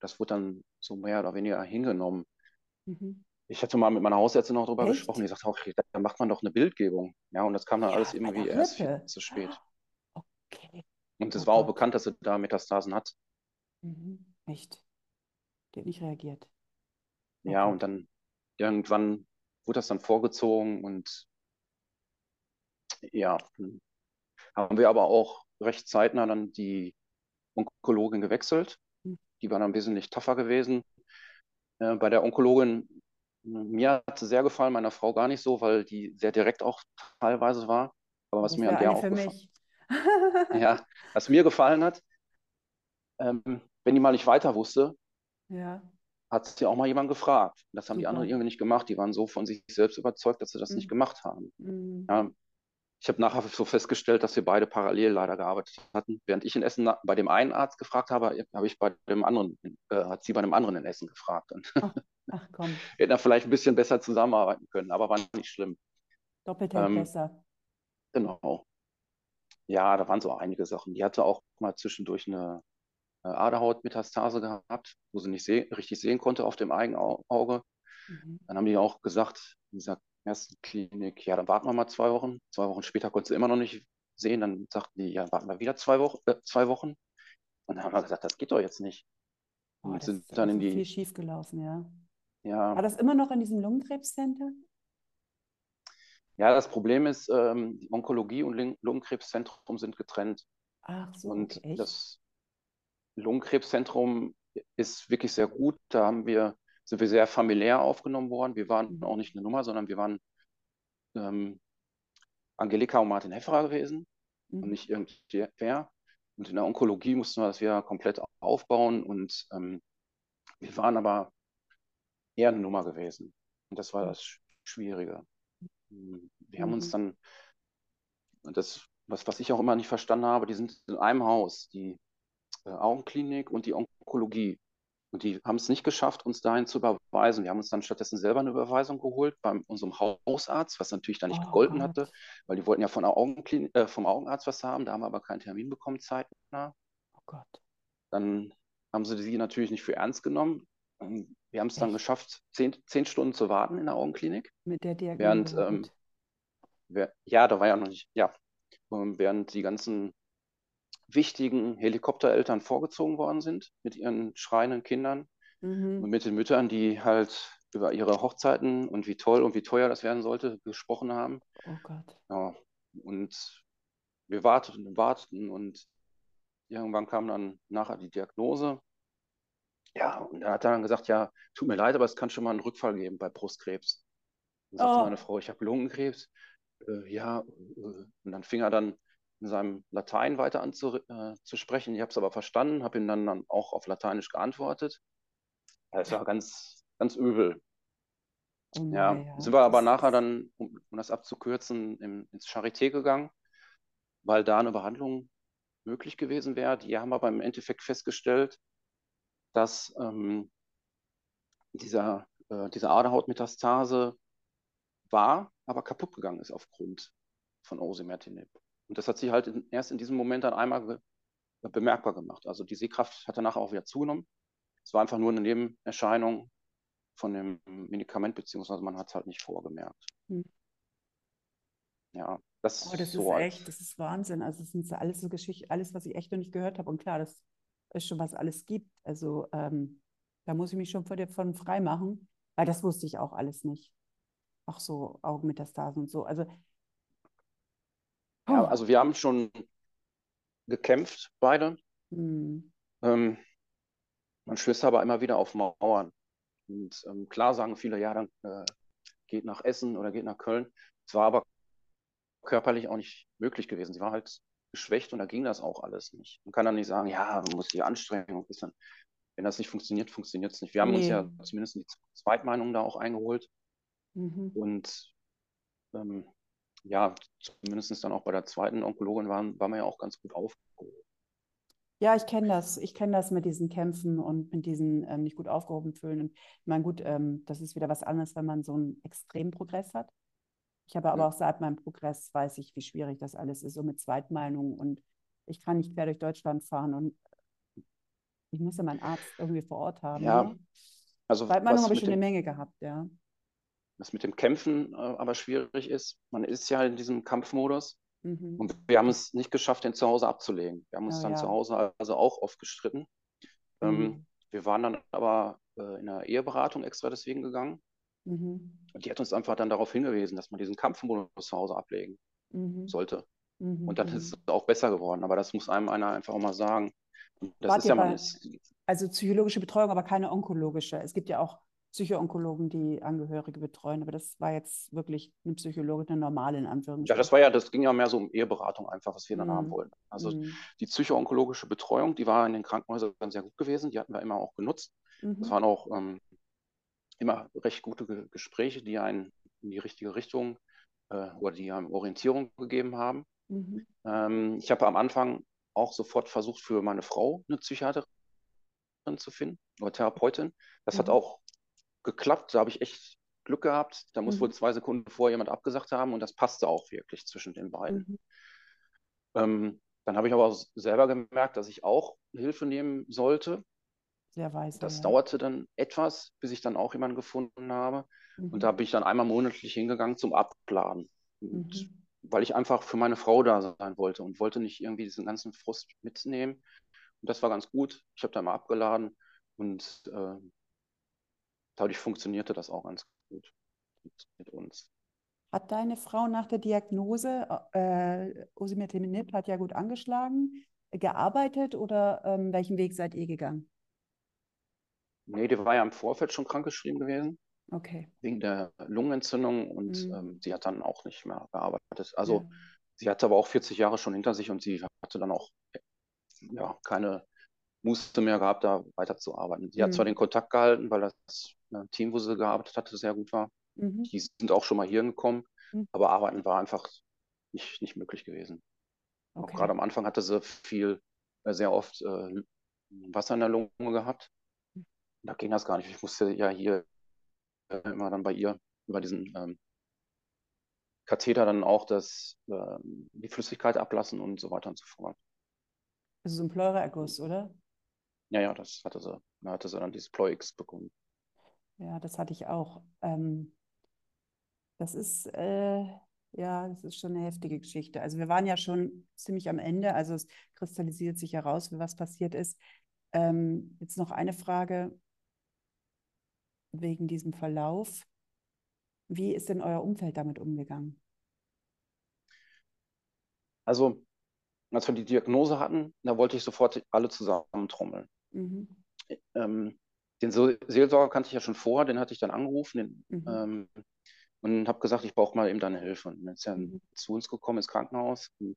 Speaker 2: das wurde dann so mehr oder weniger hingenommen. Mhm. Ich hatte mal mit meiner Hausärztin noch darüber Echt? gesprochen, die sagte, okay, da macht man doch eine Bildgebung. Ja, und das kam dann ja, alles irgendwie erst viel zu spät. Okay. Und es oh war auch bekannt, dass sie da Metastasen hat.
Speaker 1: Mhm. Echt? Die hat nicht reagiert.
Speaker 2: Okay. Ja, und dann irgendwann wurde das dann vorgezogen und ja, haben wir aber auch recht zeitnah dann die Onkologin gewechselt. Hm. Die war dann wesentlich tougher gewesen. Äh, bei der Onkologin, mir hat sie sehr gefallen, meiner Frau gar nicht so, weil die sehr direkt auch teilweise war. Aber was das mir an der auch gefallen ja, was mir gefallen hat, ähm, wenn die mal nicht weiter wusste, ja. hat sie auch mal jemand gefragt. Das haben Super. die anderen irgendwie nicht gemacht. Die waren so von sich selbst überzeugt, dass sie das mhm. nicht gemacht haben. Mhm. Ja, ich habe nachher so festgestellt, dass wir beide parallel leider gearbeitet hatten. Während ich in Essen bei dem einen Arzt gefragt habe, habe ich bei dem anderen, äh, hat sie bei dem anderen in Essen gefragt.
Speaker 1: Ach, ach komm.
Speaker 2: wir hätten da vielleicht ein bisschen besser zusammenarbeiten können, aber war nicht schlimm.
Speaker 1: Doppelt ähm, besser.
Speaker 2: Genau. Ja, da waren so einige Sachen. Die hatte auch mal zwischendurch eine Aderhautmetastase gehabt, wo sie nicht seh richtig sehen konnte auf dem eigenen Auge. Mhm. Dann haben die auch gesagt, in dieser ersten Klinik, ja, dann warten wir mal zwei Wochen. Zwei Wochen später konnte sie immer noch nicht sehen. Dann sagten die, ja, warten wir wieder zwei Wochen. Äh, zwei Wochen. Und dann haben wir gesagt, das geht doch jetzt nicht.
Speaker 1: Oh, und sind dann in die. viel schief gelaufen, ja.
Speaker 2: Ja.
Speaker 1: War das immer noch in diesem Lungenkrebscenter?
Speaker 2: Ja, das Problem ist, ähm, Onkologie und Lungenkrebszentrum sind getrennt.
Speaker 1: Ach so,
Speaker 2: und
Speaker 1: okay,
Speaker 2: das Lungenkrebszentrum ist wirklich sehr gut. Da haben wir, sind wir sehr familiär aufgenommen worden. Wir waren mhm. auch nicht eine Nummer, sondern wir waren ähm, Angelika und Martin Hefferer gewesen mhm. und nicht irgendwer. Und in der Onkologie mussten wir das wieder komplett aufbauen und ähm, wir waren aber eher eine Nummer gewesen. Und das war mhm. das Schwierige. Wir haben uns mhm. dann, das, was, was ich auch immer nicht verstanden habe, die sind in einem Haus, die Augenklinik und die Onkologie. Und die haben es nicht geschafft, uns dahin zu überweisen. Wir haben uns dann stattdessen selber eine Überweisung geholt bei unserem Hausarzt, was natürlich da nicht oh gegolten Gott. hatte, weil die wollten ja von der Augenklinik, äh, vom Augenarzt was haben. Da haben wir aber keinen Termin bekommen, zeitnah.
Speaker 1: Oh Gott.
Speaker 2: Dann haben sie sie natürlich nicht für ernst genommen. Wir haben es dann geschafft, zehn, zehn, Stunden zu warten in der Augenklinik.
Speaker 1: Mit der
Speaker 2: Diagnose. Während, ähm, ja, da war ja noch nicht, ja, während die ganzen wichtigen Helikoptereltern vorgezogen worden sind mit ihren schreienden Kindern mhm. und mit den Müttern, die halt über ihre Hochzeiten und wie toll und wie teuer das werden sollte gesprochen haben.
Speaker 1: Oh Gott.
Speaker 2: Ja, und wir warteten und warteten und irgendwann kam dann nachher die Diagnose. Ja, und er hat dann gesagt, ja, tut mir leid, aber es kann schon mal einen Rückfall geben bei Brustkrebs. Dann sagte oh. meine Frau, ich habe Lungenkrebs. Äh, ja, äh, und dann fing er dann in seinem Latein weiter an zu, äh. Ich habe es aber verstanden, habe ihm dann, dann auch auf Lateinisch geantwortet. Es war ganz, ganz übel. Oh ja, ja, sind wir aber nachher dann, um, um das abzukürzen, im, ins Charité gegangen, weil da eine Behandlung möglich gewesen wäre. Die haben aber im Endeffekt festgestellt, dass ähm, dieser, äh, diese Aderhautmetastase war, aber kaputt gegangen ist aufgrund von Osimertinib. Und das hat sich halt in, erst in diesem Moment dann einmal bemerkbar gemacht. Also die Sehkraft hat danach auch wieder zugenommen. Es war einfach nur eine Nebenerscheinung von dem Medikament, beziehungsweise man hat es halt nicht vorgemerkt. Hm. Ja, das,
Speaker 1: oh, das so ist echt, das ist Wahnsinn. Also das sind alles so Geschichten, alles, was ich echt noch nicht gehört habe. Und klar, das ist schon, was alles gibt. Also ähm, da muss ich mich schon von frei machen, weil das wusste ich auch alles nicht. Auch so Augenmetastasen und so. Also
Speaker 2: ja, also wir haben schon gekämpft, beide. Mhm. Ähm, man stößt aber immer wieder auf Mauern. Und ähm, klar sagen viele, ja, dann äh, geht nach Essen oder geht nach Köln. Es war aber körperlich auch nicht möglich gewesen. Sie war halt geschwächt und da ging das auch alles nicht. Man kann dann nicht sagen, ja, man muss die Anstrengung bisschen. Wenn das nicht funktioniert, funktioniert es nicht. Wir haben nee. uns ja zumindest die Zweitmeinung da auch eingeholt. Mhm. Und ähm, ja, zumindest dann auch bei der zweiten Onkologin waren, waren wir ja auch ganz gut aufgehoben.
Speaker 1: Ja, ich kenne das. Ich kenne das mit diesen Kämpfen und mit diesen ähm, nicht gut aufgehoben fühlen. Und ich meine, gut, ähm, das ist wieder was anderes, wenn man so einen Extremprogress hat. Ich habe aber ja. auch seit meinem Progress weiß ich, wie schwierig das alles ist, so mit Zweitmeinungen. Und ich kann nicht quer durch Deutschland fahren und ich muss ja meinen Arzt irgendwie vor Ort haben.
Speaker 2: Ja, ne? also
Speaker 1: Zweitmeinung habe ich schon eine Menge gehabt, ja.
Speaker 2: Was mit dem Kämpfen äh, aber schwierig ist, man ist ja in diesem Kampfmodus mhm. und wir haben es nicht geschafft, den zu Hause abzulegen. Wir haben uns oh, dann ja. zu Hause also auch oft gestritten. Ähm, mhm. Ähm, wir waren dann aber äh, in einer Eheberatung extra deswegen gegangen. Mhm. Und die hat uns einfach dann darauf hingewiesen, dass man diesen Kampfmodus zu Hause ablegen mhm. sollte. Mhm, und dann ist mhm. es auch besser geworden. Aber das muss einem einer einfach auch mal sagen. das
Speaker 1: Wart ist ja, ist, also psychologische Betreuung, aber keine onkologische. Es gibt ja auch Psychoonkologen, die Angehörige betreuen, aber das war jetzt wirklich eine Psychologe, eine normale in Anführungszeichen.
Speaker 2: Ja, das war ja, das ging ja mehr so um Eheberatung einfach, was wir dann mm. haben wollten. Also mm. die psychoonkologische Betreuung, die war in den Krankenhäusern sehr gut gewesen, die hatten wir immer auch genutzt. Mhm. Das waren auch ähm, immer recht gute Gespräche, die einen in die richtige Richtung äh, oder die einem Orientierung gegeben haben. Mhm. Ähm, ich habe am Anfang auch sofort versucht, für meine Frau eine Psychiaterin zu finden oder Therapeutin. Das mhm. hat auch geklappt. Da habe ich echt Glück gehabt. Da muss mhm. wohl zwei Sekunden vorher jemand abgesagt haben und das passte auch wirklich zwischen den beiden. Mhm. Ähm, dann habe ich aber auch selber gemerkt, dass ich auch Hilfe nehmen sollte.
Speaker 1: Sehr weise.
Speaker 2: Das
Speaker 1: ja.
Speaker 2: dauerte dann etwas, bis ich dann auch jemanden gefunden habe. Mhm. Und da bin ich dann einmal monatlich hingegangen zum Abladen. Mhm. Weil ich einfach für meine Frau da sein wollte und wollte nicht irgendwie diesen ganzen Frust mitnehmen. Und das war ganz gut. Ich habe da mal abgeladen und äh, dadurch funktionierte das auch ganz gut mit, uns.
Speaker 1: Hat deine Frau nach der Diagnose, äh, Osimertinib hat ja gut angeschlagen, gearbeitet oder ähm, welchen Weg seid ihr gegangen?
Speaker 2: Nee, die war ja im Vorfeld schon krankgeschrieben gewesen.
Speaker 1: Okay.
Speaker 2: Wegen der Lungenentzündung und mhm. ähm, sie hat dann auch nicht mehr gearbeitet. Also ja. sie hatte aber auch 40 Jahre schon hinter sich und sie hatte dann auch ja, keine Muße mehr gehabt, da weiterzuarbeiten. Sie mhm. hat zwar den Kontakt gehalten, weil das Team, wo sie gearbeitet hatte, sehr gut war. Mhm. Die sind auch schon mal hier gekommen, mhm. aber arbeiten war einfach nicht, nicht möglich gewesen. Okay. Auch gerade am Anfang hatte sie viel, äh, sehr oft äh, Wasser in der Lunge gehabt. Mhm. Da ging das gar nicht. Ich musste ja hier äh, immer dann bei ihr über diesen ähm, Katheter dann auch das, äh, die Flüssigkeit ablassen und so weiter und so fort.
Speaker 1: Das ist ein Pleureerguss, oder?
Speaker 2: Ja, ja, das hatte sie. Da hatte sie dann dieses Ploix bekommen.
Speaker 1: Ja, das hatte ich auch. Ähm, das ist, äh, ja, das ist schon eine heftige Geschichte. Also wir waren ja schon ziemlich am Ende, also es kristallisiert sich heraus, was passiert ist. Ähm, jetzt noch eine Frage wegen diesem Verlauf. Wie ist denn euer Umfeld damit umgegangen?
Speaker 2: Also, als wir die Diagnose hatten, da wollte ich sofort alle zusammentrommeln. Mhm. Ähm, den Seelsorger kannte ich ja schon vorher, den hatte ich dann angerufen den, mhm. ähm, und habe gesagt, ich brauche mal eben deine Hilfe. Und dann ist er mhm. zu uns gekommen ins Krankenhaus und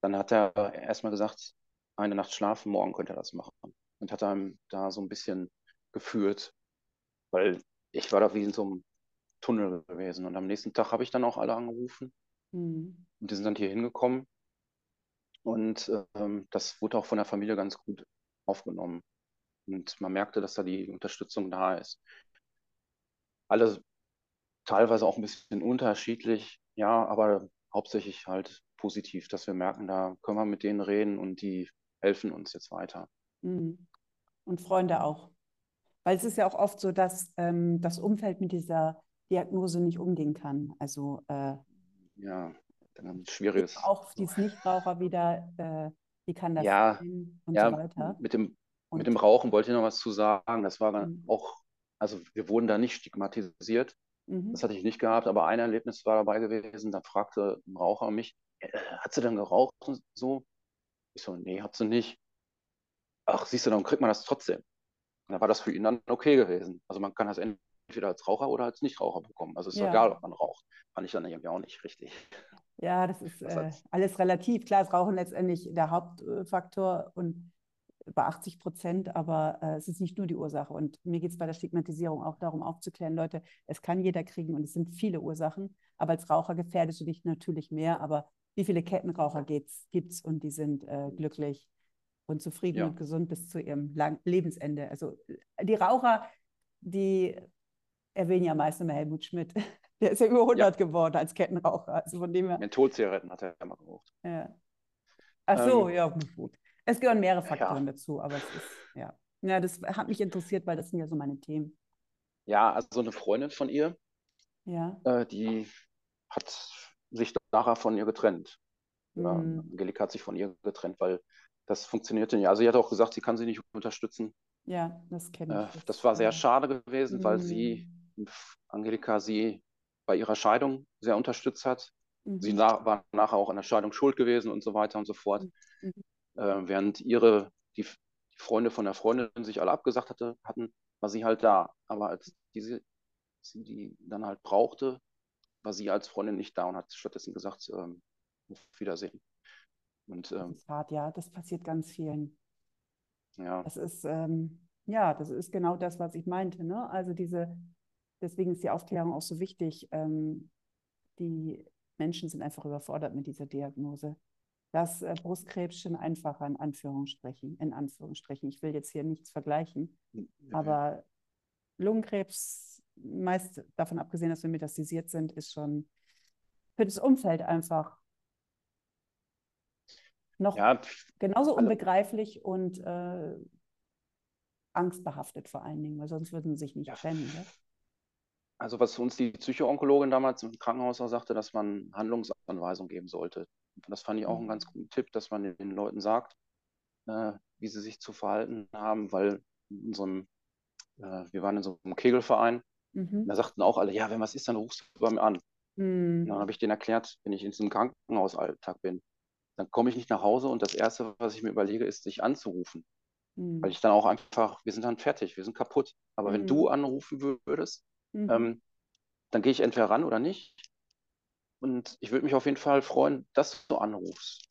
Speaker 2: dann hat er erstmal gesagt, eine Nacht schlafen, morgen könnt ihr das machen. Und hat einem da so ein bisschen geführt, weil ich war da wie in so einem Tunnel gewesen. Und am nächsten Tag habe ich dann auch alle angerufen. Mhm. Und die sind dann hier hingekommen. Und ähm, das wurde auch von der Familie ganz gut aufgenommen. Und man merkte, dass da die Unterstützung da ist. Alle teilweise auch ein bisschen unterschiedlich, ja, aber hauptsächlich halt positiv, dass wir merken, da können wir mit denen reden und die helfen uns jetzt weiter.
Speaker 1: Mhm. Und Freunde auch. Weil es ist ja auch oft so, dass ähm, das Umfeld mit dieser Diagnose nicht umgehen kann. Also äh,
Speaker 2: ja, dann schwieriges.
Speaker 1: Auch die Nichtraucher wieder, äh, wie kann das
Speaker 2: ja, sein und ja, so weiter. Mit dem und Mit dem Rauchen wollte ich noch was zu sagen. Das war dann mhm. auch, also wir wurden da nicht stigmatisiert. Mhm. Das hatte ich nicht gehabt, aber ein Erlebnis war dabei gewesen. Da fragte ein Raucher mich, äh, hat sie denn geraucht und so? Ich so, nee, hat sie nicht. Ach, siehst du, dann kriegt man das trotzdem. Und dann war das für ihn dann okay gewesen. Also man kann das entweder als Raucher oder als Nichtraucher bekommen. Also es ist ja. egal, ob man raucht. Fand ich dann irgendwie auch nicht richtig.
Speaker 1: Ja, das ist äh, alles relativ. Klar, ist Rauchen letztendlich der Hauptfaktor und bei 80 Prozent, aber äh, es ist nicht nur die Ursache. Und mir geht es bei der Stigmatisierung auch darum, aufzuklären, Leute, es kann jeder kriegen und es sind viele Ursachen, aber als Raucher gefährdest du dich natürlich mehr. Aber wie viele Kettenraucher gibt es und die sind äh, glücklich und zufrieden ja. und gesund bis zu ihrem Lang Lebensende? Also die Raucher, die erwähnen ja meist immer Helmut Schmidt. Der ist ja über 100 ja. geworden als Kettenraucher. Also von dem her.
Speaker 2: Mentholzigaretten hat er immer geraucht.
Speaker 1: Ja. Ach so, ähm, ja, gut. Es gehören mehrere Faktoren ja. dazu, aber es ist, ja. Ja, das hat mich interessiert, weil das sind ja so meine Themen.
Speaker 2: Ja, also eine Freundin von ihr,
Speaker 1: ja.
Speaker 2: Äh, die hat sich nachher von ihr getrennt. Mhm. Angelika hat sich von ihr getrennt, weil das funktionierte nicht. Also sie hat auch gesagt, sie kann sie nicht unterstützen.
Speaker 1: Ja, das kenne
Speaker 2: ich. Äh, das war sehr schade gewesen, mhm. weil sie, Angelika, sie bei ihrer Scheidung sehr unterstützt hat. Mhm. Sie war nachher auch an der Scheidung schuld gewesen und so weiter und so fort. Mhm während ihre, die, die, Freunde von der Freundin sich alle abgesagt hatte, hatten, war sie halt da. Aber als diese, sie die dann halt brauchte, war sie als Freundin nicht da und hat stattdessen gesagt, ähm, auf Wiedersehen.
Speaker 1: Und, ähm, das ist hart, ja, das passiert ganz vielen.
Speaker 2: Ja.
Speaker 1: Das ist, ähm, ja, das ist genau das, was ich meinte. Ne? Also diese, deswegen ist die Aufklärung auch so wichtig. Ähm, die Menschen sind einfach überfordert mit dieser Diagnose. Das äh, Brustkrebs schon einfacher in Anführungsstrichen, in Anführungsstrichen. Ich will jetzt hier nichts vergleichen, mhm. aber Lungenkrebs, meist davon abgesehen, dass wir metastasiert sind, ist schon für das Umfeld einfach noch ja, genauso also, unbegreiflich und äh, angstbehaftet vor allen Dingen, weil sonst würden sie sich nicht ja. trennen. Ja?
Speaker 2: Also was uns die Psychoonkologin damals im Krankenhaus auch sagte, dass man Handlungsanweisungen geben sollte. Das fand ich auch einen mhm. ganz guten Tipp, dass man den Leuten sagt, äh, wie sie sich zu verhalten haben, weil so einem, äh, wir waren in so einem Kegelverein, mhm. da sagten auch alle, ja, wenn was ist, dann rufst du bei mir an. Mhm. Dann habe ich denen erklärt, wenn ich in diesem Krankenhausalltag bin, dann komme ich nicht nach Hause und das Erste, was ich mir überlege, ist, dich anzurufen. Mhm. Weil ich dann auch einfach, wir sind dann fertig, wir sind kaputt. Aber wenn du mhm. anrufen würdest, mhm. ähm, dann gehe ich entweder ran oder nicht. Und ich würde mich auf jeden Fall freuen, dass du anrufst.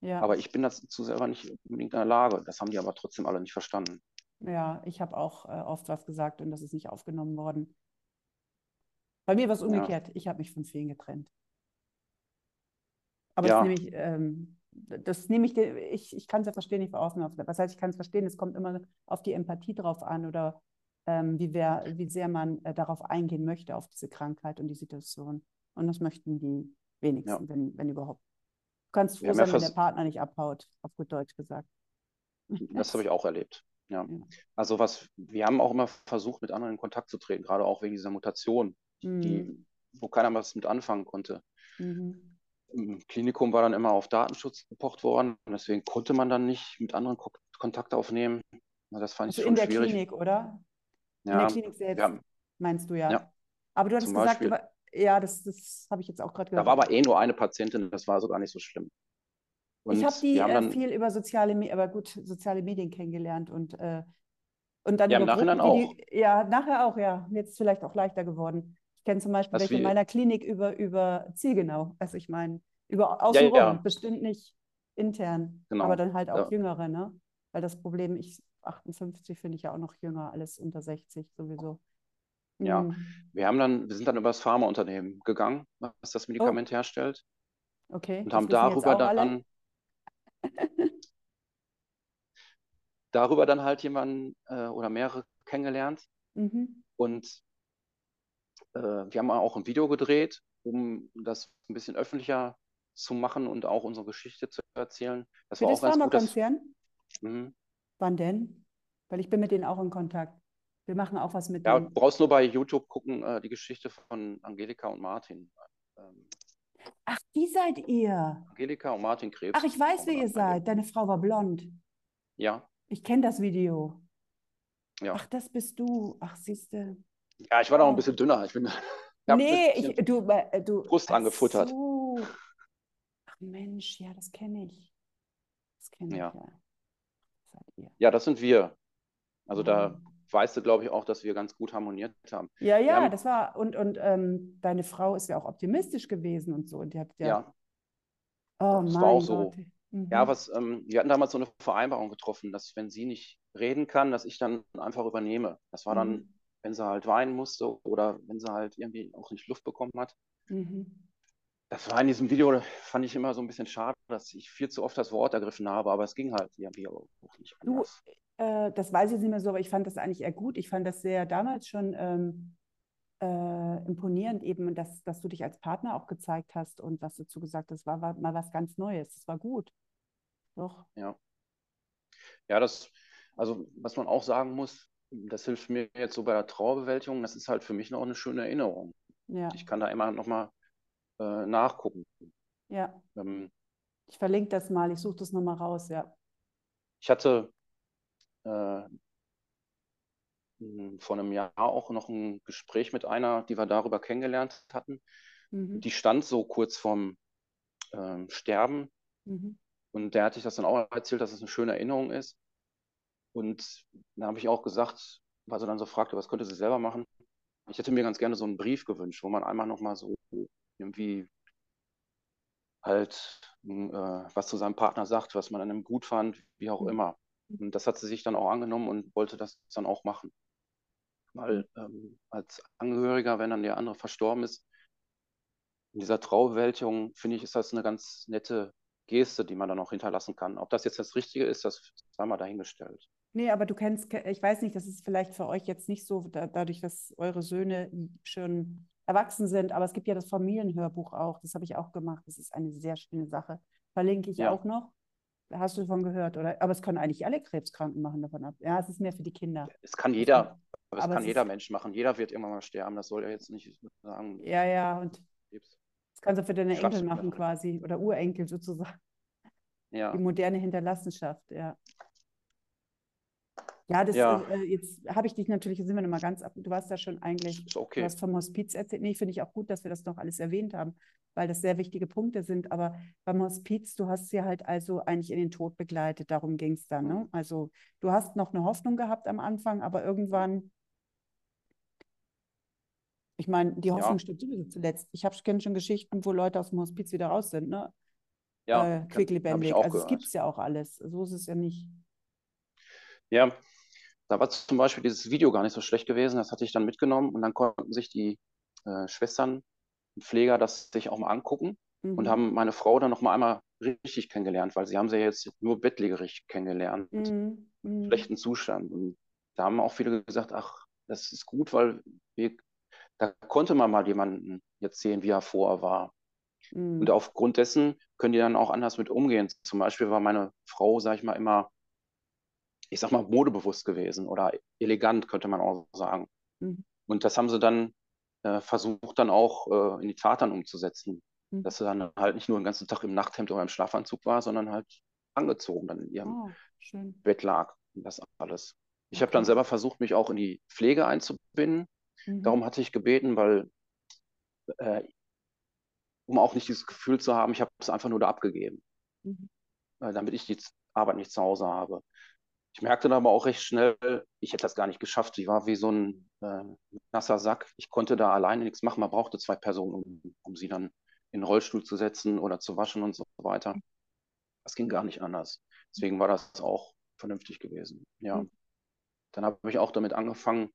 Speaker 2: Ja. Aber ich bin dazu selber nicht unbedingt in der Lage. Das haben die aber trotzdem alle nicht verstanden.
Speaker 1: Ja, ich habe auch äh, oft was gesagt und das ist nicht aufgenommen worden. Bei mir war es umgekehrt. Ja. Ich habe mich von vielen getrennt. Aber ja. das nehme ich, ähm, das nehme ich, ich, ich kann es ja verstehen, nicht von außen. Was heißt, ich kann es verstehen, es kommt immer auf die Empathie drauf an oder ähm, wie, wer, wie sehr man äh, darauf eingehen möchte, auf diese Krankheit und die Situation. Und das möchten die wenigsten, ja. wenn, wenn überhaupt. Du kannst froh sein, wenn der Partner nicht abhaut, auf gut Deutsch gesagt.
Speaker 2: Das habe ich auch erlebt. Ja. ja. Also was, wir haben auch immer versucht, mit anderen in Kontakt zu treten, gerade auch wegen dieser Mutation, mhm. die, wo keiner was mit anfangen konnte. Mhm. Im Klinikum war dann immer auf Datenschutz gepocht worden und deswegen konnte man dann nicht mit anderen Ko Kontakt aufnehmen. Das fand also ich schon
Speaker 1: in der
Speaker 2: schwierig.
Speaker 1: Klinik, oder? Ja, in der Klinik selbst, haben, meinst du ja. ja. Aber du hattest gesagt, Beispiel, ja, das, das habe ich jetzt auch gerade
Speaker 2: gehört. Da war aber eh nur eine Patientin, das war so gar nicht so schlimm.
Speaker 1: Und ich habe die äh, dann, viel über soziale, aber gut, soziale Medien kennengelernt und, äh, und dann
Speaker 2: ja, im Nachhinein auch.
Speaker 1: Die, ja, nachher auch, ja. Jetzt vielleicht auch leichter geworden. Ich kenne zum Beispiel welche in meiner Klinik über, über Zielgenau. Also ich meine, über außenrum, ja, ja. bestimmt nicht intern, genau. aber dann halt auch Jüngere, ne? Weil das Problem, ich 58 finde ich ja auch noch jünger, alles unter 60 sowieso.
Speaker 2: Ja, mhm. wir haben dann, wir sind dann über das Pharmaunternehmen gegangen, was das Medikament oh. herstellt.
Speaker 1: Okay.
Speaker 2: Und haben darüber dann darüber dann halt jemanden äh, oder mehrere kennengelernt. Mhm. Und äh, wir haben auch ein Video gedreht, um das ein bisschen öffentlicher zu machen und auch unsere Geschichte zu erzählen.
Speaker 1: Das Für war das auch Pharmakonzern? Mhm. Wann denn? Weil ich bin mit denen auch in Kontakt. Wir machen auch was mit
Speaker 2: ja. Ja, brauchst nur bei YouTube gucken, äh, die Geschichte von Angelika und Martin. Ähm,
Speaker 1: Ach, die seid ihr.
Speaker 2: Angelika und Martin Krebs.
Speaker 1: Ach, ich weiß, wer ihr seid. Deine Frau war blond.
Speaker 2: Ja.
Speaker 1: Ich kenne das Video. Ja. Ach, das bist du. Ach, siehst du.
Speaker 2: Ja, ich war noch ein bisschen dünner. Ich bin.
Speaker 1: nee, ich, du, äh, du.
Speaker 2: Brust angefuttert.
Speaker 1: So. Ach Mensch, ja, das kenne ich. Das kenne
Speaker 2: ja.
Speaker 1: ich ja.
Speaker 2: Das seid ihr. Ja, das sind wir. Also oh. da weißt du, glaube ich, auch, dass wir ganz gut harmoniert haben.
Speaker 1: Ja, ja, haben, das war, und, und ähm, deine Frau ist ja auch optimistisch gewesen und so. Und die hat ja.
Speaker 2: ja.
Speaker 1: Oh, das
Speaker 2: war auch so. Mhm. Ja, was, ähm, wir hatten damals so eine Vereinbarung getroffen, dass wenn sie nicht reden kann, dass ich dann einfach übernehme. Das war dann, mhm. wenn sie halt weinen musste oder wenn sie halt irgendwie auch nicht Luft bekommen hat. Mhm. Das war in diesem Video, fand ich immer so ein bisschen schade, dass ich viel zu oft das Wort ergriffen habe, aber es ging halt irgendwie auch nicht
Speaker 1: anders. Du, äh, das weiß ich nicht mehr so, aber ich fand das eigentlich eher gut. Ich fand das sehr damals schon ähm, äh, imponierend, eben, dass, dass du dich als Partner auch gezeigt hast und was du dazu gesagt hast, war, war mal was ganz Neues. Das war gut. Doch.
Speaker 2: Ja. Ja, das, also was man auch sagen muss, das hilft mir jetzt so bei der Trauerbewältigung, das ist halt für mich noch eine schöne Erinnerung. Ja. Ich kann da immer nochmal äh, nachgucken.
Speaker 1: Ja. Ähm, ich verlinke das mal, ich suche das nochmal raus, ja.
Speaker 2: Ich hatte äh, vor einem Jahr auch noch ein Gespräch mit einer, die wir darüber kennengelernt hatten. Mhm. Die stand so kurz vorm äh, Sterben. Mhm. Und der hatte ich das dann auch erzählt, dass es eine schöne Erinnerung ist. Und da habe ich auch gesagt, weil sie dann so fragte, was könnte sie selber machen? Ich hätte mir ganz gerne so einen Brief gewünscht, wo man einmal nochmal so irgendwie halt äh, was zu seinem Partner sagt, was man an ihm gut fand, wie auch mhm. immer. Und das hat sie sich dann auch angenommen und wollte das dann auch machen. Weil ähm, als Angehöriger, wenn dann der andere verstorben ist, in dieser Trauerwältigung, finde ich, ist das eine ganz nette Geste, die man dann auch hinterlassen kann. Ob das jetzt das Richtige ist, das sei mal dahingestellt.
Speaker 1: Nee, aber du kennst, ich weiß nicht, das ist vielleicht für euch jetzt nicht so, da, dadurch, dass eure Söhne schon erwachsen sind, aber es gibt ja das Familienhörbuch auch, das habe ich auch gemacht. Das ist eine sehr schöne Sache. Verlinke ich ja. auch noch. Hast du davon gehört, oder? Aber es können eigentlich alle Krebskranken machen davon ab. Ja, es ist mehr für die Kinder.
Speaker 2: Es kann jeder, aber es aber kann es jeder Mensch machen. Jeder wird irgendwann mal sterben. Das soll er jetzt nicht sagen.
Speaker 1: Ja, ja, und das kannst du für deine Enkel machen quasi oder Urenkel sozusagen. Ja. Die moderne Hinterlassenschaft, ja. Ja, das ja. Äh, jetzt habe ich dich natürlich, sind wir nochmal ganz ab. Du warst ja schon eigentlich,
Speaker 2: okay.
Speaker 1: du hast vom Hospiz erzählt. Nee, finde ich auch gut, dass wir das noch alles erwähnt haben, weil das sehr wichtige Punkte sind. Aber beim Hospiz, du hast sie halt also eigentlich in den Tod begleitet, darum ging es dann. Ne? Also du hast noch eine Hoffnung gehabt am Anfang, aber irgendwann ich meine, die Hoffnung ja. stirbt sowieso zuletzt. Ich kenne schon Geschichten, wo Leute aus dem Hospiz wieder raus sind, ne?
Speaker 2: Ja,
Speaker 1: äh, quicklebendig. Also es gibt es ja auch alles. So ist es ja nicht.
Speaker 2: Ja, da war zum Beispiel dieses Video gar nicht so schlecht gewesen. Das hatte ich dann mitgenommen und dann konnten sich die äh, Schwestern und Pfleger das sich auch mal angucken mhm. und haben meine Frau dann noch mal einmal richtig kennengelernt, weil sie haben sie ja jetzt nur bettlägerig kennengelernt, mhm. mhm. schlechten Zustand. Und da haben auch viele gesagt, ach, das ist gut, weil wir da konnte man mal jemanden jetzt sehen, wie er vorher war. Mhm. Und aufgrund dessen können die dann auch anders mit umgehen. Zum Beispiel war meine Frau, sag ich mal, immer, ich sag mal, modebewusst gewesen oder elegant, könnte man auch sagen. Mhm. Und das haben sie dann äh, versucht, dann auch äh, in die Tat dann umzusetzen. Mhm. Dass sie dann halt nicht nur den ganzen Tag im Nachthemd oder im Schlafanzug war, sondern halt angezogen dann in ihrem oh, Bett lag und das alles. Ich okay. habe dann selber versucht, mich auch in die Pflege einzubinden. Mhm. Darum hatte ich gebeten, weil, äh, um auch nicht dieses Gefühl zu haben, ich habe es einfach nur da abgegeben, mhm. äh, damit ich die Arbeit nicht zu Hause habe. Ich merkte dann aber auch recht schnell, ich hätte das gar nicht geschafft. Ich war wie so ein äh, nasser Sack. Ich konnte da alleine nichts machen. Man brauchte zwei Personen, um, um sie dann in den Rollstuhl zu setzen oder zu waschen und so weiter. Das ging gar nicht anders. Deswegen war das auch vernünftig gewesen. Ja. Mhm. Dann habe ich auch damit angefangen,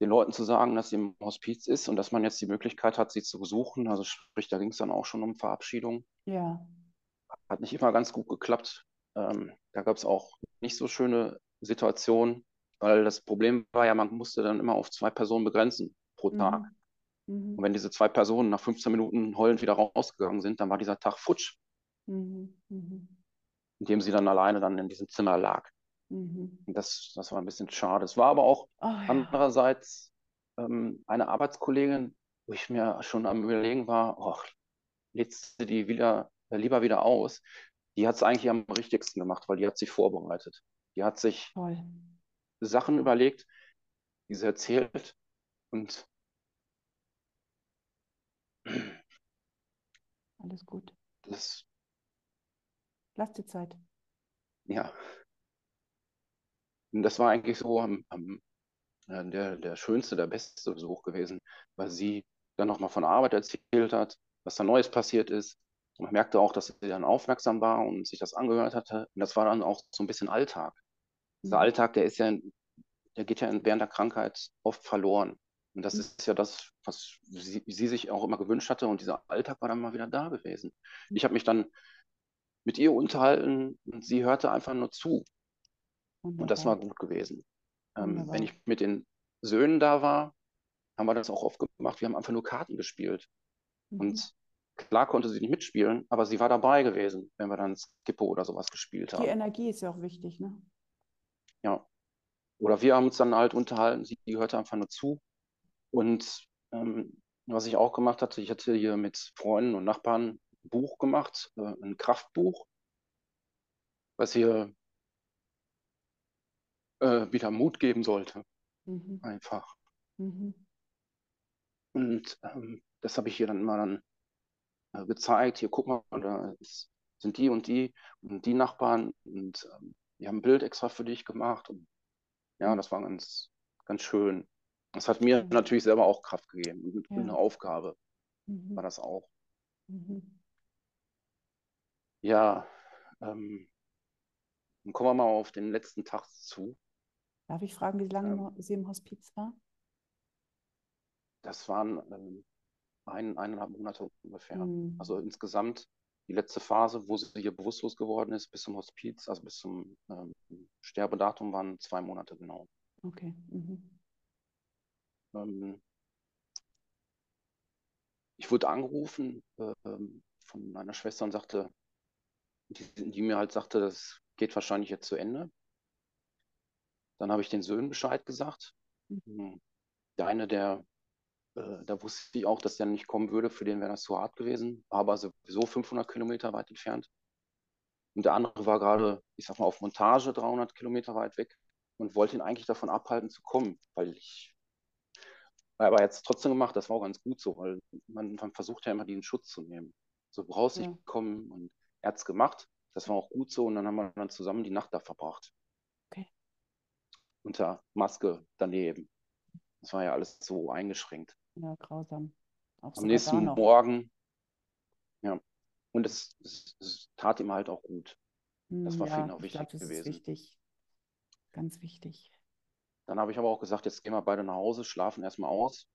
Speaker 2: den Leuten zu sagen, dass sie im Hospiz ist und dass man jetzt die Möglichkeit hat, sie zu besuchen. Also sprich, da ging es dann auch schon um Verabschiedung.
Speaker 1: Ja.
Speaker 2: Hat nicht immer ganz gut geklappt. Ähm, da gab es auch nicht so schöne Situationen, weil das Problem war ja, man musste dann immer auf zwei Personen begrenzen pro mhm. Tag. Mhm. Und wenn diese zwei Personen nach 15 Minuten heulend wieder rausgegangen sind, dann war dieser Tag futsch. Mhm. mhm. Indem sie dann alleine dann in diesem Zimmer lag. Mhm. Das, das war ein bisschen schade. Es war aber auch oh, ja. andererseits ähm, eine Arbeitskollegin, wo ich mir schon am Überlegen war, oh, lädst du die wieder, äh, lieber wieder aus. Die hat es eigentlich am richtigsten gemacht, weil die hat sich vorbereitet. Die hat sich Toll. Sachen überlegt, die sie erzählt und
Speaker 1: alles gut.
Speaker 2: Das,
Speaker 1: Lass die Zeit.
Speaker 2: Ja. Und das war eigentlich so am, am, der, der schönste, der beste Besuch gewesen, weil sie dann nochmal von Arbeit erzählt hat, was da Neues passiert ist. Und man merkte auch, dass sie dann aufmerksam war und sich das angehört hatte. Und das war dann auch so ein bisschen Alltag. Mhm. Der Alltag, der ist ja, der geht ja während der Krankheit oft verloren. Und das mhm. ist ja das, was sie, sie, sich auch immer gewünscht hatte. Und dieser Alltag war dann mal wieder da gewesen. Mhm. Ich habe mich dann mit ihr unterhalten und sie hörte einfach nur zu. Wunderbar. Und das war gut gewesen. Ähm, wenn ich mit den Söhnen da war, haben wir das auch oft gemacht. Wir haben einfach nur Karten gespielt. Mhm. Und klar konnte sie nicht mitspielen, aber sie war dabei gewesen, wenn wir dann Skippo oder sowas gespielt haben.
Speaker 1: Die Energie ist ja auch wichtig, ne?
Speaker 2: Ja. Oder wir haben uns dann halt unterhalten, sie hörte einfach nur zu. Und ähm, was ich auch gemacht hatte, ich hatte hier mit Freunden und Nachbarn ein Buch gemacht, äh, ein Kraftbuch, was wir äh, wieder Mut geben sollte. Mhm. Einfach. Mhm. Und ähm, das habe ich hier dann immer dann äh, gezeigt. Hier, guck mal, da ist, sind die und die und die Nachbarn und ähm, die haben ein Bild extra für dich gemacht. Und ja, das war ganz, ganz schön. Das hat mir mhm. natürlich selber auch Kraft gegeben und ja. eine Aufgabe mhm. war das auch. Mhm. Ja, ähm, dann kommen wir mal auf den letzten Tag zu.
Speaker 1: Darf ich fragen, wie lange ähm, Sie im Hospiz war?
Speaker 2: Das waren ähm, ein, eineinhalb Monate ungefähr. Mhm. Also insgesamt die letzte Phase, wo sie hier bewusstlos geworden ist, bis zum Hospiz, also bis zum ähm, Sterbedatum, waren zwei Monate genau.
Speaker 1: Okay. Mhm.
Speaker 2: Ähm, ich wurde angerufen äh, von einer Schwester und sagte, die, die, mir halt sagte, das geht wahrscheinlich jetzt zu Ende. Dann habe ich den Söhnen Bescheid gesagt. Mhm. Hm. Der eine, der, äh, da wusste ich auch, dass der nicht kommen würde, für den wäre das zu hart gewesen, aber sowieso 500 Kilometer weit entfernt. Und der andere war gerade, ich sag mal, auf Montage 300 Kilometer weit weg und wollte ihn eigentlich davon abhalten zu kommen, weil ich aber er hat es trotzdem gemacht, das war auch ganz gut so, weil man, man versucht ja immer, den Schutz zu nehmen. So brauchst du ja. nicht kommen und er hat es gemacht, das war auch gut so und dann haben wir dann zusammen die Nacht da verbracht.
Speaker 1: Okay.
Speaker 2: Unter Maske daneben. Das war ja alles so eingeschränkt.
Speaker 1: Ja, grausam.
Speaker 2: Auch Am nächsten Morgen, ja. Und es, es, es, tat ihm halt auch gut. Das war ja, für ihn auch wichtig glaub, das gewesen.
Speaker 1: Ist wichtig. Ganz wichtig.
Speaker 2: Dann habe ich aber auch gesagt, jetzt gehen wir beide nach Hause, schlafen erstmal aus.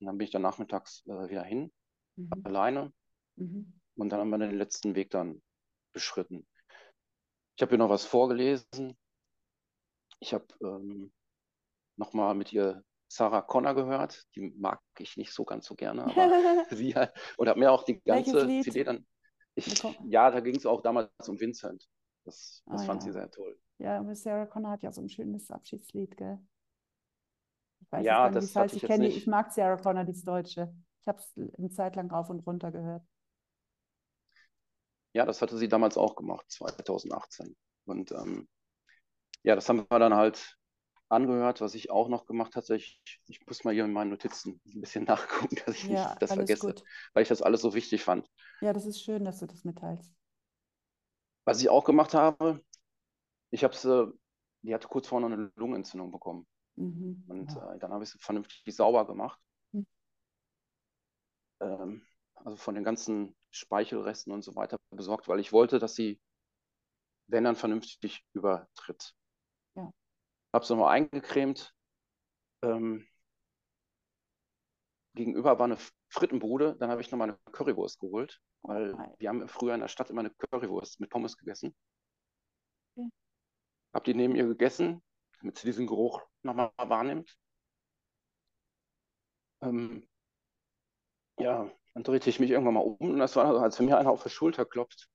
Speaker 2: Und dann bin ich dann nachmittags äh, wieder hin, mhm. alleine. Mhm. Und dann haben wir den letzten Weg dann beschritten. Ich habe ihr noch was vorgelesen. Ich habe ähm, nochmal mit ihr Sarah Connor gehört. Die mag ich nicht so ganz so gerne, aber sie hat, und habe mir auch die ganze CD dann. Ich, ja, da ging es auch damals um Vincent. Das, das oh, fand ja. sie sehr toll.
Speaker 1: Ja, aber Sarah Connor hat ja so ein schönes Abschiedslied, gell? Ich weiß
Speaker 2: ja,
Speaker 1: nicht, das heißt. Ich, kenne, ich mag Sarah Connor, die Deutsche. Ich habe es eine Zeit lang rauf und runter gehört.
Speaker 2: Ja, das hatte sie damals auch gemacht, 2018. Und ähm, ja, das haben wir dann halt angehört, was ich auch noch gemacht hatte. Ich, ich muss mal hier in meinen Notizen ein bisschen nachgucken, dass ich ja, nicht das vergesse, gut. weil ich das alles so wichtig fand.
Speaker 1: Ja, das ist schön, dass du das mitteilst.
Speaker 2: Was ich auch gemacht habe, ich habe sie, äh, die hatte kurz vorher eine Lungenentzündung bekommen. Mhm. Und ja. äh, dann habe ich sie vernünftig sauber gemacht. Mhm. Ähm, also von den ganzen Speichelresten und so weiter besorgt, weil ich wollte, dass sie, wenn dann vernünftig übertritt. Habe sie nochmal eingecremt. Ähm, gegenüber war eine Frittenbude, dann habe ich nochmal eine Currywurst geholt, weil wir haben früher in der Stadt immer eine Currywurst mit Pommes gegessen. Habe die neben ihr gegessen, damit sie diesen Geruch nochmal wahrnimmt. Ähm, ja, dann drehte ich mich irgendwann mal um und das war, als wenn mir einer auf der Schulter klopft.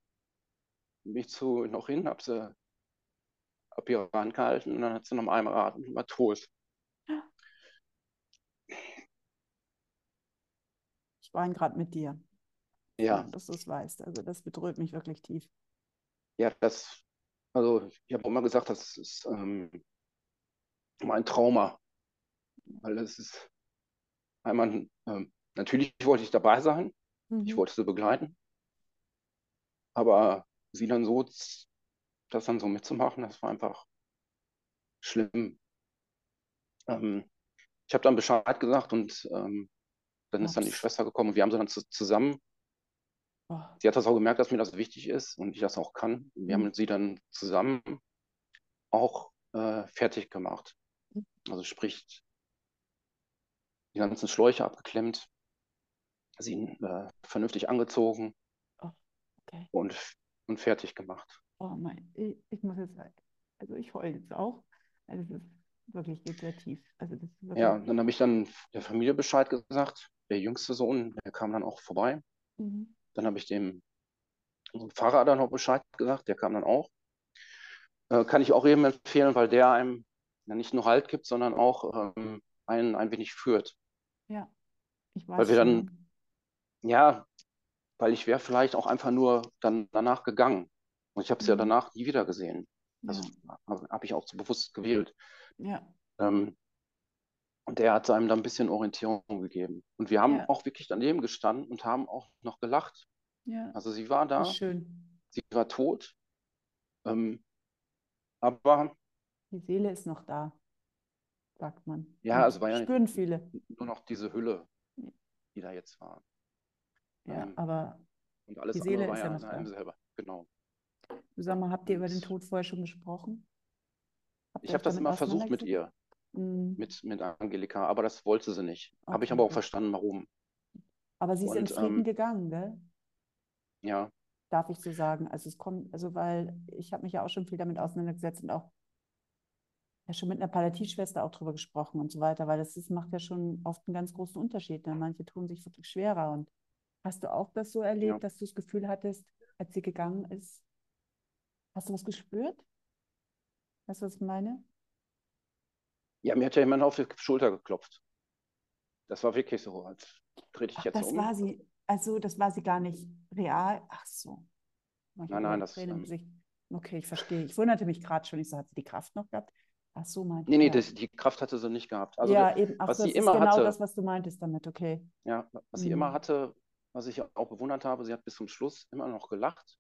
Speaker 2: Bin ich zu noch hin, habe sie ab ihrer Hand gehalten und dann hat sie noch einmal Atem und war tot.
Speaker 1: Ich weine gerade mit dir.
Speaker 2: Ja.
Speaker 1: Dass du es weißt. Also das bedrückt mich wirklich tief.
Speaker 2: Ja, das also ich habe immer gesagt, das ist ähm, mein Trauma. Weil es ist einmal, ähm, natürlich wollte ich dabei sein, mhm. ich wollte sie begleiten. Aber sie dann so, das dann so mitzumachen, das war einfach schlimm. Ähm, ich habe dann Bescheid gesagt und ähm, dann Ups. ist dann die Schwester gekommen und wir haben sie dann zu, zusammen Oh. Sie hat das auch gemerkt, dass mir das wichtig ist und ich das auch kann. Wir mhm. haben sie dann zusammen auch äh, fertig gemacht. Mhm. Also sprich, die ganzen Schläuche abgeklemmt, sie äh, vernünftig angezogen
Speaker 1: oh, okay.
Speaker 2: und, und fertig gemacht.
Speaker 1: Oh mein, ich, ich muss jetzt, also ich heule jetzt auch. Also das ist wirklich geht sehr tief. Also das
Speaker 2: ja, dann habe ich dann der Familie Bescheid gesagt. Der jüngste Sohn, der kam dann auch vorbei. Mhm. Dann habe ich dem Fahrer dann noch Bescheid gesagt, der kam dann auch. Äh, kann ich auch jedem empfehlen, weil der einem ja, nicht nur Halt gibt, sondern auch ähm, einen ein wenig führt.
Speaker 1: Ja,
Speaker 2: ich weiß. Weil wir dann, ja, weil ich wäre vielleicht auch einfach nur dann danach gegangen. Und ich habe es mhm. ja danach nie wieder gesehen. Also ja. habe ich auch zu bewusst gewählt.
Speaker 1: Ja.
Speaker 2: Ähm, und der hat einem dann ein bisschen Orientierung gegeben. Und wir haben ja. auch wirklich daneben gestanden und haben auch noch gelacht.
Speaker 1: Ja.
Speaker 2: Also sie war da.
Speaker 1: Schön.
Speaker 2: Sie war tot. Ähm, aber.
Speaker 1: Die Seele ist noch da, sagt man.
Speaker 2: Ja, also war ja
Speaker 1: spüren viele.
Speaker 2: Nur noch diese Hülle, die da jetzt war.
Speaker 1: Ja, ähm, aber
Speaker 2: und alles die Seele war ist ja noch da. selber. Genau.
Speaker 1: Sag mal, habt ihr über den Tod vorher schon gesprochen?
Speaker 2: Habt ich habe das immer versucht mit ihr mhm. mit, mit Angelika, aber das wollte sie nicht. Okay. Habe ich aber auch verstanden, warum.
Speaker 1: Aber sie ist
Speaker 2: Und,
Speaker 1: in Frieden
Speaker 2: ähm,
Speaker 1: gegangen, gell?
Speaker 2: Ja,
Speaker 1: Darf ich so sagen. Also es kommt, also weil ich habe mich ja auch schon viel damit auseinandergesetzt und auch ja schon mit einer Palliativschwester auch drüber gesprochen und so weiter, weil das ist, macht ja schon oft einen ganz großen Unterschied. Ne? Manche tun sich wirklich schwerer. Und hast du auch das so erlebt,
Speaker 2: Ja.
Speaker 1: dass du das Gefühl hattest, als sie gegangen ist, hast du was gespürt? Weißt du, was ich meine?
Speaker 2: ja, mir hat ja jemand auf die Schulter geklopft. Das war wirklich so, als dreh dich
Speaker 1: Ach,
Speaker 2: jetzt
Speaker 1: das
Speaker 2: um.
Speaker 1: war sie, also das war sie gar nicht real. Ach so. Manche
Speaker 2: Nein, nein, das,
Speaker 1: Tränen
Speaker 2: ähm,
Speaker 1: Gesicht. Okay, ich verstehe. Ich wunderte mich gerade schon. Ich so, hat sie die Kraft noch gehabt? Ach so, meinte
Speaker 2: Nee, nee, das, die Kraft hatte sie nicht gehabt. Also
Speaker 1: ja, eben. Ach,
Speaker 2: was
Speaker 1: das
Speaker 2: sie
Speaker 1: ist
Speaker 2: immer
Speaker 1: genau
Speaker 2: hatte,
Speaker 1: das, was du meintest damit. Okay.
Speaker 2: ja, was sie immer
Speaker 1: Mhm.
Speaker 2: hatte, was ich auch bewundert habe, sie hat bis zum Schluss immer noch gelacht.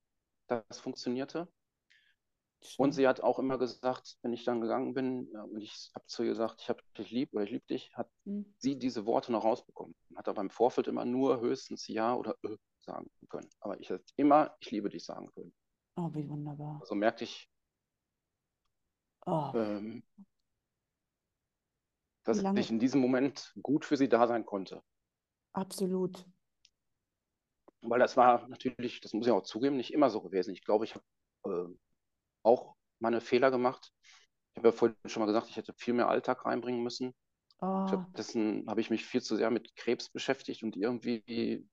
Speaker 2: Das funktionierte. Und sie hat auch immer gesagt, wenn ich dann gegangen bin ja, und ich habe zu ihr gesagt, ich habe dich lieb oder ich liebe dich, hat
Speaker 1: Mhm.
Speaker 2: sie diese Worte noch rausbekommen. Hat aber im Vorfeld immer nur höchstens Ja oder Ö sagen können. Aber ich hätte immer, ich liebe dich sagen können.
Speaker 1: Oh, wie wunderbar.
Speaker 2: Also merkte ich,
Speaker 1: Oh,
Speaker 2: ähm, dass ich in diesem Moment gut für sie da sein konnte.
Speaker 1: Absolut.
Speaker 2: Weil das war natürlich, das muss ich auch zugeben, nicht immer so gewesen. Ich glaube, ich habe äh, auch meine Fehler gemacht. Ich habe ja vorhin schon mal gesagt, ich hätte viel mehr Alltag reinbringen müssen.
Speaker 1: Oh,
Speaker 2: Stattdessen habe ich mich viel zu sehr mit Krebs beschäftigt und irgendwie, wie,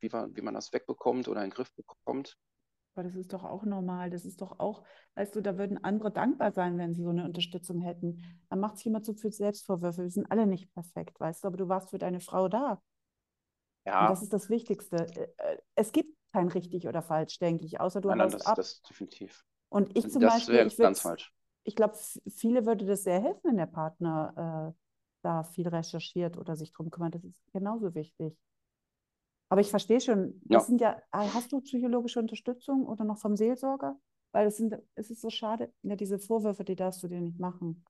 Speaker 2: wie, man, wie man das wegbekommt oder in den Griff bekommt.
Speaker 1: aber das ist doch auch normal. Das ist doch auch, weißt du, da würden andere dankbar sein, wenn sie so eine Unterstützung hätten. Man macht sich immer zu viel Selbstvorwürfe. Wir sind alle nicht perfekt, weißt du, aber du warst für deine Frau da. Und das
Speaker 2: Ja,
Speaker 1: ist das Wichtigste. Äh, äh, Es gibt kein richtig oder falsch, denke ich, außer du
Speaker 2: nein, nein, das,
Speaker 1: ab.
Speaker 2: das definitiv.
Speaker 1: Und ich zum
Speaker 2: Das
Speaker 1: Beispiel,
Speaker 2: wäre
Speaker 1: ich
Speaker 2: ganz falsch.
Speaker 1: ich glaube, viele würde das sehr helfen, wenn der Partner äh, da viel recherchiert oder sich drum kümmert. Das ist genauso wichtig. Aber ich verstehe schon, das
Speaker 2: Ja.
Speaker 1: sind ja, ah, hast du psychologische Unterstützung oder noch vom Seelsorger? Weil es sind, es ist so schade, ja, diese Vorwürfe, die darfst du dir nicht machen.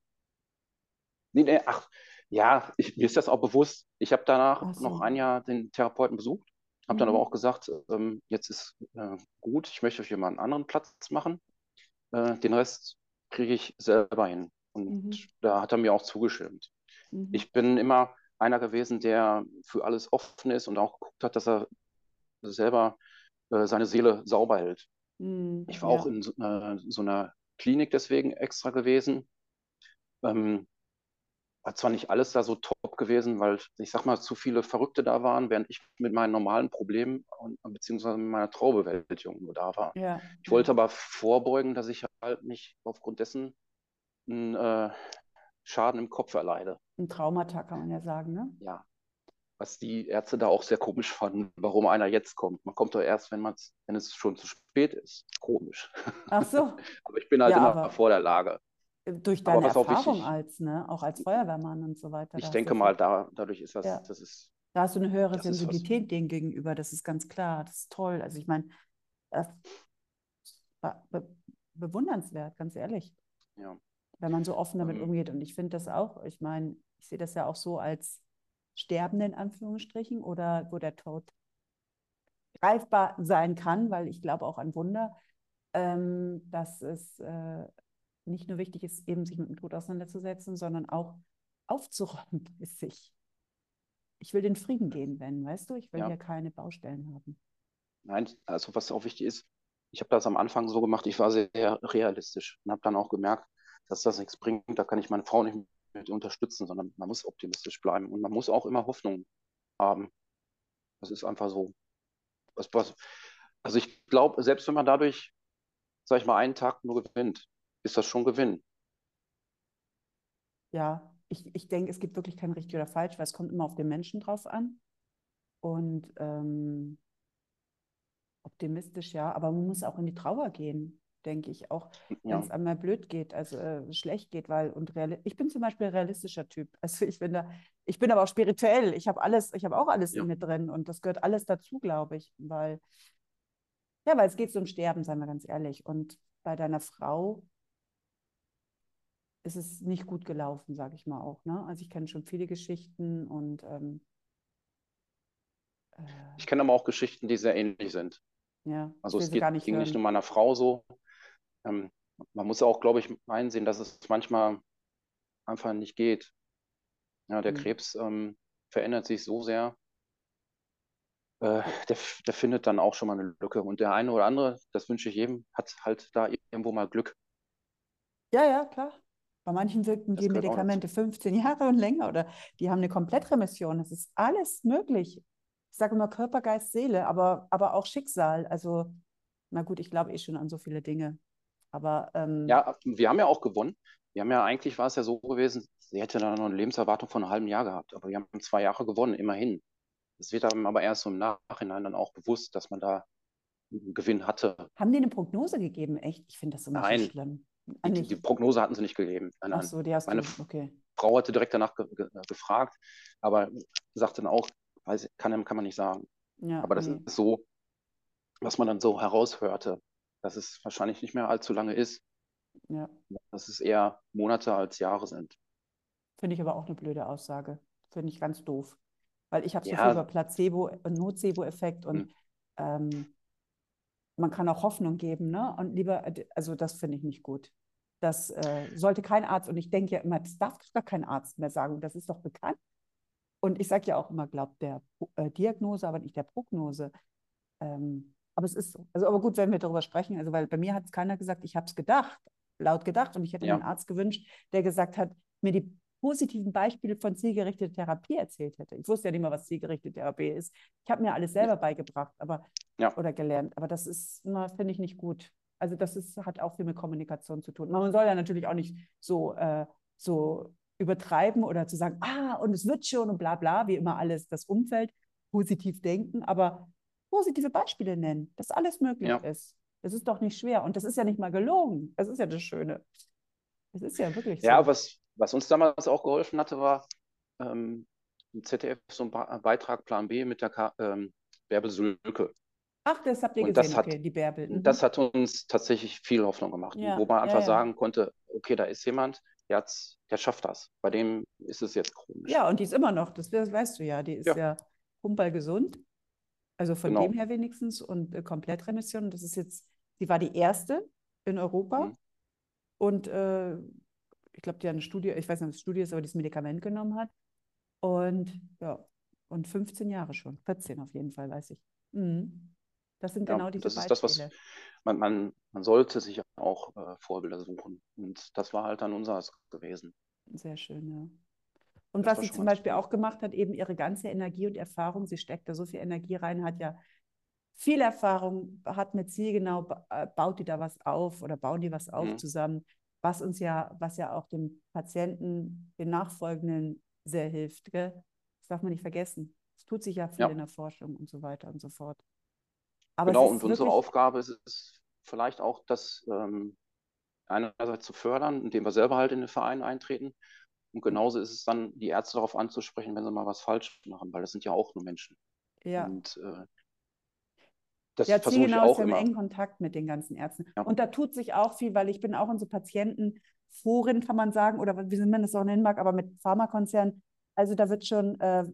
Speaker 2: Nee, nee, ach, ja, ich, mir ist das auch bewusst. Ich habe danach
Speaker 1: Ach
Speaker 2: noch
Speaker 1: so.
Speaker 2: ein Jahr den Therapeuten besucht, habe dann aber
Speaker 1: Mhm.
Speaker 2: auch gesagt, ähm, jetzt ist äh, gut, ich möchte hier mal einen anderen Platz machen. Äh, den Rest kriege ich selber hin. Und
Speaker 1: Mhm.
Speaker 2: da hat er mir auch zugestimmt.
Speaker 1: Mhm.
Speaker 2: Ich bin immer einer gewesen, der für alles offen ist und auch geguckt hat, dass er selber äh, seine Seele sauber hält.
Speaker 1: Mhm.
Speaker 2: Ich war auch
Speaker 1: Ja.
Speaker 2: in so, äh, so einer Klinik deswegen extra gewesen. Ähm, war zwar nicht alles da so top gewesen, weil ich sag mal, zu viele Verrückte da waren, während ich mit meinen normalen Problemen und, beziehungsweise mit meiner Traubewältigung nur da war.
Speaker 1: Ja.
Speaker 2: Ich wollte aber vorbeugen, dass ich halt nicht aufgrund dessen einen äh, Schaden im Kopf erleide.
Speaker 1: Ein Traumata kann man ja sagen, ne?
Speaker 2: Ja, was die Ärzte da auch sehr komisch fanden, warum einer jetzt kommt. Man kommt doch erst, wenn wenn es schon zu spät ist. Komisch.
Speaker 1: Ach so.
Speaker 2: Aber ich bin halt
Speaker 1: Ja,
Speaker 2: immer
Speaker 1: aber
Speaker 2: vor der Lage.
Speaker 1: Durch deine Erfahrung
Speaker 2: wichtig,
Speaker 1: als, ne, auch als Feuerwehrmann und so weiter,
Speaker 2: ich denke mal, da, dadurch ist das,
Speaker 1: ja.
Speaker 2: das ist,
Speaker 1: Da hast du eine höhere. Sensibilität dem gegenüber, das ist ganz klar, das ist toll. Also ich meine, be bewundernswert, ganz ehrlich,
Speaker 2: Ja.
Speaker 1: wenn man so offen damit
Speaker 2: Ähm,
Speaker 1: umgeht. Und ich finde das auch, ich meine, ich sehe das ja auch so als Sterbende in Anführungsstrichen oder wo der Tod greifbar sein kann, weil ich glaube auch an Wunder, ähm, dass es äh, nicht nur wichtig ist, eben sich mit dem Tod auseinanderzusetzen, sondern auch aufzuräumen bei sich. Ich will den Frieden gehen, wenn, weißt du, ich will
Speaker 2: ja.
Speaker 1: hier keine Baustellen haben.
Speaker 2: Nein, also was auch wichtig ist, ich habe das am Anfang so gemacht, ich war sehr realistisch und habe dann auch gemerkt, dass das nichts bringt, da kann ich meine Frau nicht mit unterstützen, sondern man muss optimistisch bleiben und man muss auch immer Hoffnung haben. Das ist einfach so. Also ich glaube, selbst wenn man dadurch, sag ich mal, einen Tag nur gewinnt, ist das schon Gewinn.
Speaker 1: Ja, ich, ich denke, es gibt wirklich kein richtig oder falsch, weil es kommt immer auf den Menschen drauf an. Und ähm, optimistisch, ja, aber man muss auch in die Trauer gehen, denke ich, auch wenn
Speaker 2: Ja,
Speaker 1: es einmal blöd geht, also äh, schlecht geht, weil und ich bin zum Beispiel ein realistischer Typ. Also ich bin da, ich bin aber auch spirituell. Ich habe alles, ich habe auch alles
Speaker 2: ja,
Speaker 1: in mir drin und das gehört alles dazu, glaube ich, weil ja, weil es geht so um Sterben, seien wir ganz ehrlich. Und bei deiner Frau ist es nicht gut gelaufen, sage ich mal auch. Ne? Also ich kenne schon viele Geschichten und ähm, äh,
Speaker 2: ich kenne aber auch Geschichten, die sehr ähnlich sind.
Speaker 1: ja,
Speaker 2: Also es
Speaker 1: sie gar
Speaker 2: geht,
Speaker 1: nicht
Speaker 2: ging nicht nur
Speaker 1: hören.
Speaker 2: meiner Frau so. Ähm, man muss auch, glaube ich, einsehen, dass es manchmal einfach nicht geht. Ja, der
Speaker 1: Hm.
Speaker 2: Krebs ähm, verändert sich so sehr. äh, der, der findet dann auch schon mal eine Lücke. Und der eine oder andere, das wünsche ich jedem, hat halt da irgendwo mal Glück.
Speaker 1: Ja, ja, klar. Bei manchen wirken
Speaker 2: Das
Speaker 1: die Medikamente 15 Jahre und länger oder die haben eine Komplettremission. Das ist alles möglich. Ich sage immer Körper, Geist, Seele, aber, aber auch Schicksal. Also, na gut, ich glaube eh schon an so viele Dinge. Aber ähm,
Speaker 2: Ja, wir haben ja auch gewonnen. Wir haben ja eigentlich war es ja so gewesen, sie hätte dann noch eine Lebenserwartung von einem halben Jahr gehabt, aber wir haben zwei Jahre gewonnen, immerhin. Es wird einem aber erst so im Nachhinein dann auch bewusst, dass man da einen Gewinn hatte.
Speaker 1: haben die eine Prognose gegeben? Echt? Ich finde das immer so
Speaker 2: Nein.
Speaker 1: schlimm.
Speaker 2: Die, die, Prognose hatten sie nicht gegeben. Nein,
Speaker 1: Ach
Speaker 2: nein.
Speaker 1: so, die hast
Speaker 2: Meine
Speaker 1: du. Okay.
Speaker 2: Frau hatte direkt danach ge ge gefragt, aber sagte dann auch, weiß, kann, kann man nicht sagen.
Speaker 1: Ja,
Speaker 2: Aber das
Speaker 1: nee.
Speaker 2: ist so, was man dann so heraushörte, dass es wahrscheinlich nicht mehr allzu lange ist,
Speaker 1: Ja.
Speaker 2: dass es eher Monate als Jahre sind.
Speaker 1: Finde ich aber auch eine blöde Aussage. Finde ich ganz doof. Weil ich habe so
Speaker 2: Ja.
Speaker 1: viel über Placebo und Nocebo-Effekt und
Speaker 2: Hm.
Speaker 1: ähm, man kann auch Hoffnung geben, ne? Und lieber, also das finde ich nicht gut. Das äh, sollte kein Arzt, und ich denke ja immer, das darf gar kein Arzt mehr sagen, das ist doch bekannt. Und ich sage ja auch immer, glaubt der äh, Diagnose, aber nicht der Prognose. Ähm, aber es ist so. Also, aber gut, wenn wir darüber sprechen, also weil bei mir hat es keiner gesagt, ich habe es gedacht, laut gedacht. Und ich hätte
Speaker 2: Ja.
Speaker 1: mir einen Arzt gewünscht, der gesagt hat, mir die positiven Beispiele von zielgerichteter Therapie erzählt hätte. Ich wusste ja nicht mal, was zielgerichtete Therapie ist. Ich habe mir alles selber beigebracht, aber
Speaker 2: Ja.
Speaker 1: oder gelernt. Aber das ist, finde ich nicht gut. Also das ist, hat auch viel mit Kommunikation zu tun. Man soll ja natürlich auch nicht so, äh, so übertreiben oder zu sagen, ah, und es wird schon und bla bla, wie immer alles das Umfeld, positiv denken, aber positive Beispiele nennen, dass alles möglich
Speaker 2: Ja.
Speaker 1: ist. Das ist doch nicht schwer. Und das ist ja nicht mal gelogen. Das ist ja das Schöne. Es ist ja wirklich so.
Speaker 2: Ja, was, was uns damals auch geholfen hatte, war ähm, im ZDF so ein Ba- Beitrag Plan B mit der Ka ähm, Bärbel Sülke.
Speaker 1: Ach, das habt ihr
Speaker 2: Und
Speaker 1: gesehen,
Speaker 2: hat-
Speaker 1: okay, die Bärbel. Mhm.
Speaker 2: Das hat uns tatsächlich viel Hoffnung gemacht,
Speaker 1: Ja,
Speaker 2: wo man
Speaker 1: ja,
Speaker 2: einfach
Speaker 1: ja.
Speaker 2: sagen konnte, okay, da ist jemand, der, der schafft das. Bei dem ist es jetzt chronisch.
Speaker 1: Ja, und die ist immer noch, das we- weißt du ja, die ist ja,
Speaker 2: Ja.
Speaker 1: gesund. Also von
Speaker 2: Genau.
Speaker 1: dem her wenigstens und äh, Komplettremission. Das ist jetzt, sie war die erste in Europa.
Speaker 2: Mhm.
Speaker 1: Und äh, ich glaube, die hat eine Studie, ich weiß nicht, ob es Studie ist, aber dieses Medikament genommen hat. Und ja, und 15 Jahre schon, 14 auf jeden Fall, weiß ich. Mhm. Das sind
Speaker 2: Ja,
Speaker 1: genau
Speaker 2: und
Speaker 1: diese
Speaker 2: das ist das, was
Speaker 1: Beispiele.
Speaker 2: man, man, man sollte sich auch äh, Vorbilder suchen. Und das war halt dann unseres gewesen.
Speaker 1: Sehr schön, ja. Und
Speaker 2: Das
Speaker 1: was sie zum Beispiel auch gemacht hat, eben ihre ganze Energie und Erfahrung, sie steckt da so viel Energie rein, hat ja viel Erfahrung, hat mit zielgenau, äh, baut die da was auf oder bauen die was auf
Speaker 2: Mhm.
Speaker 1: zusammen, was uns ja, was ja auch dem Patienten, den Nachfolgenden sehr hilft, gell? Das darf man nicht vergessen. Es tut sich ja viel
Speaker 2: Ja.
Speaker 1: in der Forschung und so weiter und so fort. Aber
Speaker 2: Genau, und unsere Aufgabe ist es vielleicht auch, das ähm, einerseits zu fördern, indem wir selber halt in den Verein eintreten. Und genauso ist es dann, die Ärzte darauf anzusprechen, wenn sie mal was falsch machen, weil das sind ja auch nur Menschen.
Speaker 1: ja.
Speaker 2: Und äh, das
Speaker 1: Ja,
Speaker 2: versuche ich
Speaker 1: ist
Speaker 2: auch
Speaker 1: ja im engen Kontakt mit den ganzen Ärzten.
Speaker 2: Ja.
Speaker 1: Und da tut sich auch viel, weil ich bin auch in so Patientenforen, kann man sagen, oder wie man das auch nennen mag, aber mit Pharmakonzernen. Also da wird schon, äh,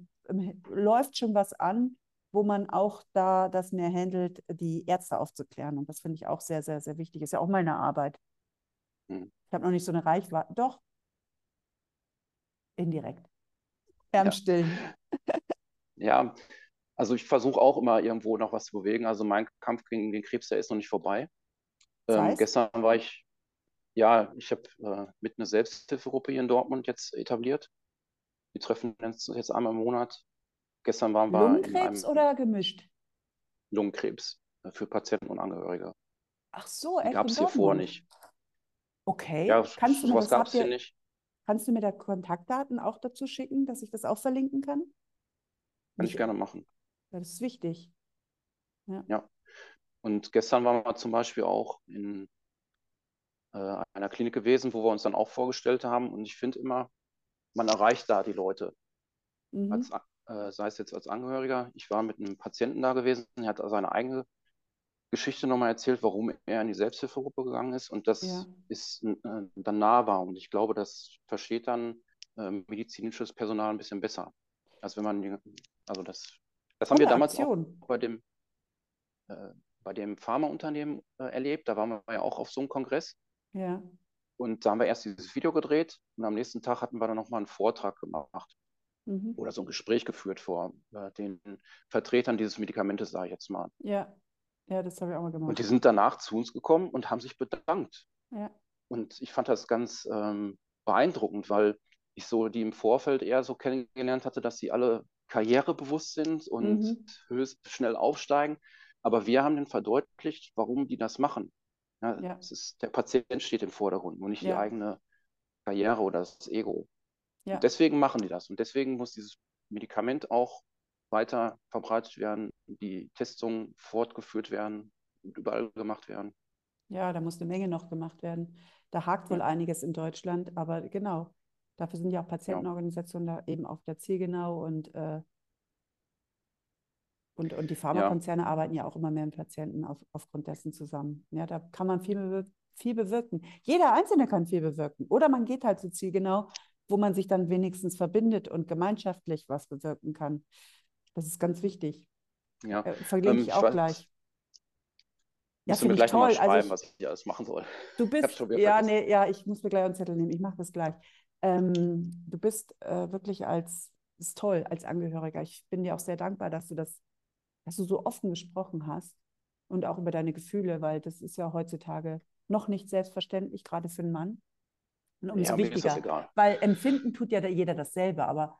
Speaker 1: läuft schon was an, wo man auch da das mehr handelt, die Ärzte aufzuklären. Und das finde ich auch sehr, sehr, sehr wichtig. Ist ja auch meine Arbeit.
Speaker 2: Hm.
Speaker 1: Ich habe noch nicht so eine Reichweite. Doch. Indirekt. Im
Speaker 2: Ja. Ja, also ich versuche auch immer irgendwo noch was zu bewegen. Also mein Kampf gegen den Krebs, der ist noch nicht vorbei. Ähm, gestern war ich, ja, ich habe äh, mit einer Selbsthilfegruppe hier in Dortmund jetzt etabliert. Wir treffen uns jetzt einmal im Monat. Gestern waren wir in
Speaker 1: Lungenkrebs oder gemischt?
Speaker 2: Lungenkrebs äh, für Patienten und Angehörige.
Speaker 1: Ach so, echt
Speaker 2: gab es hier vorher nicht.
Speaker 1: Okay.
Speaker 2: Ja,
Speaker 1: Kannst du mir das,
Speaker 2: gab es hier nicht.
Speaker 1: Kannst du mir da Kontaktdaten auch dazu schicken, dass ich das auch verlinken kann?
Speaker 2: Kann ich gerne machen.
Speaker 1: Ja, das ist wichtig.
Speaker 2: Und gestern waren wir zum Beispiel auch in äh, einer Klinik gewesen, wo wir uns dann auch vorgestellt haben. Und ich finde immer, man erreicht da die Leute.
Speaker 1: Mhm.
Speaker 2: als, äh, sei es jetzt als Angehöriger. Ich war mit einem Patienten da gewesen, er hat seine eigene Geschichte nochmal erzählt, warum er in die Selbsthilfegruppe gegangen ist und das
Speaker 1: Ja.
Speaker 2: ist äh, dann nahbar und ich glaube, das versteht dann äh, medizinisches Personal ein bisschen besser, als wenn man, also das, das haben wir
Speaker 1: Tolle
Speaker 2: damals auch bei dem, äh, bei dem Pharmaunternehmen äh, erlebt, da waren wir ja auch auf so einem Kongress
Speaker 1: Ja.
Speaker 2: und da haben wir erst dieses Video gedreht und am nächsten Tag hatten wir dann nochmal einen Vortrag gemacht. mhm. oder so ein Gespräch geführt vor äh, den Vertretern dieses Medikamentes, sage ich jetzt mal.
Speaker 1: Ja, ja, das habe ich auch mal gemacht.
Speaker 2: Und die sind danach zu uns gekommen und haben sich bedankt.
Speaker 1: Ja.
Speaker 2: Und ich fand das ganz ähm, beeindruckend, weil ich so die im Vorfeld eher so kennengelernt hatte, dass sie alle karrierebewusst sind und mhm. höchst schnell aufsteigen. Aber wir haben denen verdeutlicht, warum die das machen. Ja, ja. Ist, der Patient steht im Vordergrund, nur nicht ja. die eigene Karriere oder das Ego. Und deswegen machen die das. Und deswegen muss dieses Medikament auch weiter verbreitet werden, die Testungen fortgeführt werden und überall gemacht werden.
Speaker 1: Ja, da muss eine Menge noch gemacht werden. Da hakt wohl einiges in Deutschland, aber genau, dafür sind ja auch Patientenorganisationen da eben auf der Zielgenau und, äh, und, und die Pharmakonzerne ja. arbeiten ja auch immer mehr mit Patienten auf, aufgrund dessen zusammen. Ja, da kann man viel, viel bewirken. Jeder Einzelne kann viel bewirken. Oder man geht halt so zielgenau, wo man sich dann wenigstens verbindet und gemeinschaftlich was bewirken kann. Das ist ganz wichtig.
Speaker 2: Ja. Äh,
Speaker 1: verlinke ähm, ich auch gleich.
Speaker 2: Ja, finde ich toll. Mal schreiben, also ich, was ich alles machen soll.
Speaker 1: Du bist, ja, nee, ja, ich muss mir gleich einen Zettel nehmen. Ich mache das gleich. Ähm, du bist äh, wirklich als, ist toll, als Angehöriger. Ich bin dir auch sehr dankbar, dass du das, dass du so offen gesprochen hast und auch über deine Gefühle, weil das ist ja heutzutage noch nicht selbstverständlich, gerade für einen Mann. Und umso ja, wichtiger, weil empfinden tut ja jeder dasselbe, aber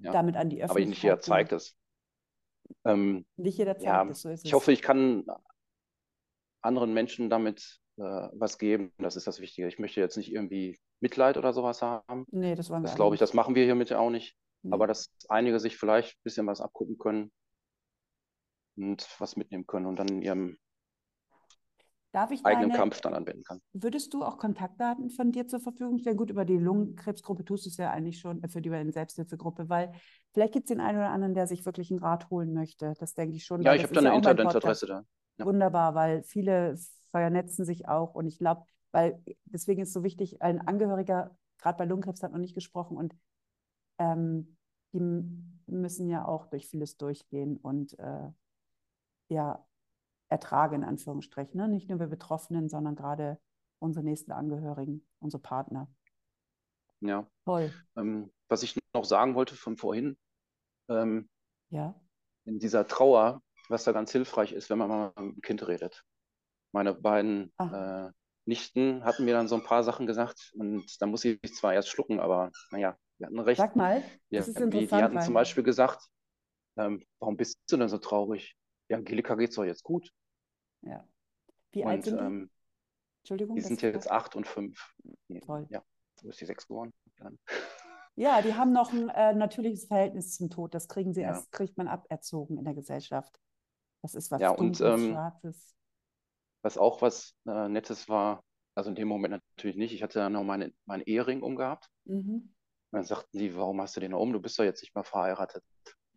Speaker 1: ja. damit an die Öffentlichkeit.
Speaker 2: Aber nicht jeder zeigt es.
Speaker 1: Ähm, nicht jeder zeigt
Speaker 2: ja,
Speaker 1: es, so ist
Speaker 2: Ich hoffe, ich kann anderen Menschen damit was geben. Das ist das Wichtige. Ich möchte jetzt nicht irgendwie Mitleid oder sowas haben.
Speaker 1: Nee, das wollen wir
Speaker 2: Das glaube ich, das machen wir hiermit auch nicht. Nee. Aber dass einige sich vielleicht ein bisschen was abgucken können und was mitnehmen können und dann in ihrem
Speaker 1: Darf ich
Speaker 2: eigenen
Speaker 1: deine,
Speaker 2: Kampf dann anwenden kann.
Speaker 1: Würdest du auch Kontaktdaten von dir zur Verfügung stellen? Gut, über die Lungenkrebsgruppe tust du es ja eigentlich schon, äh, für die Selbsthilfegruppe, weil vielleicht gibt es den einen oder anderen, der sich wirklich einen Rat holen möchte. Das denke ich schon.
Speaker 2: Ja, ich habe da eine ja Internetadresse da.
Speaker 1: Wunderbar, weil viele vernetzen sich auch und ich glaube, weil deswegen ist so wichtig, ein Angehöriger, gerade bei Lungenkrebs hat noch nicht gesprochen und ähm, die müssen ja auch durch vieles durchgehen und äh, ja, ertrage, in Anführungsstrichen. Ne? Nicht nur wir Betroffenen, sondern gerade unsere nächsten Angehörigen, unsere Partner.
Speaker 2: Ja. Toll. Ähm, was ich noch sagen wollte von vorhin, ähm,
Speaker 1: ja.
Speaker 2: in dieser Trauer, was da ganz hilfreich ist, wenn man mal mit dem Kind redet. Meine beiden äh, Nichten hatten mir dann so ein paar Sachen gesagt und da muss ich zwar erst schlucken, aber naja, wir hatten recht.
Speaker 1: Sag mal,
Speaker 2: das ja, ist interessant. Die, die hatten zum Beispiel gesagt, ähm, warum bist du denn so traurig? Ja, Angelika geht es doch jetzt gut.
Speaker 1: Ja. Wie und, alt sind die? Ähm,
Speaker 2: Entschuldigung. Die sind jetzt acht und fünf. Toll. Ja, wo ist die sechs geworden?
Speaker 1: Ja, die haben noch ein äh, natürliches Verhältnis zum Tod. Das kriegen sie ja. erst, kriegt man aberzogen in der Gesellschaft. Das ist was
Speaker 2: ja, Dunkles, und, ähm, Schwarzes. Was auch was äh, Nettes war, also in dem Moment natürlich nicht. Ich hatte ja noch meine, meinen Ehering umgehabt. Mhm. Und dann sagten die, warum hast du den noch um? Du bist doch jetzt nicht mehr verheiratet.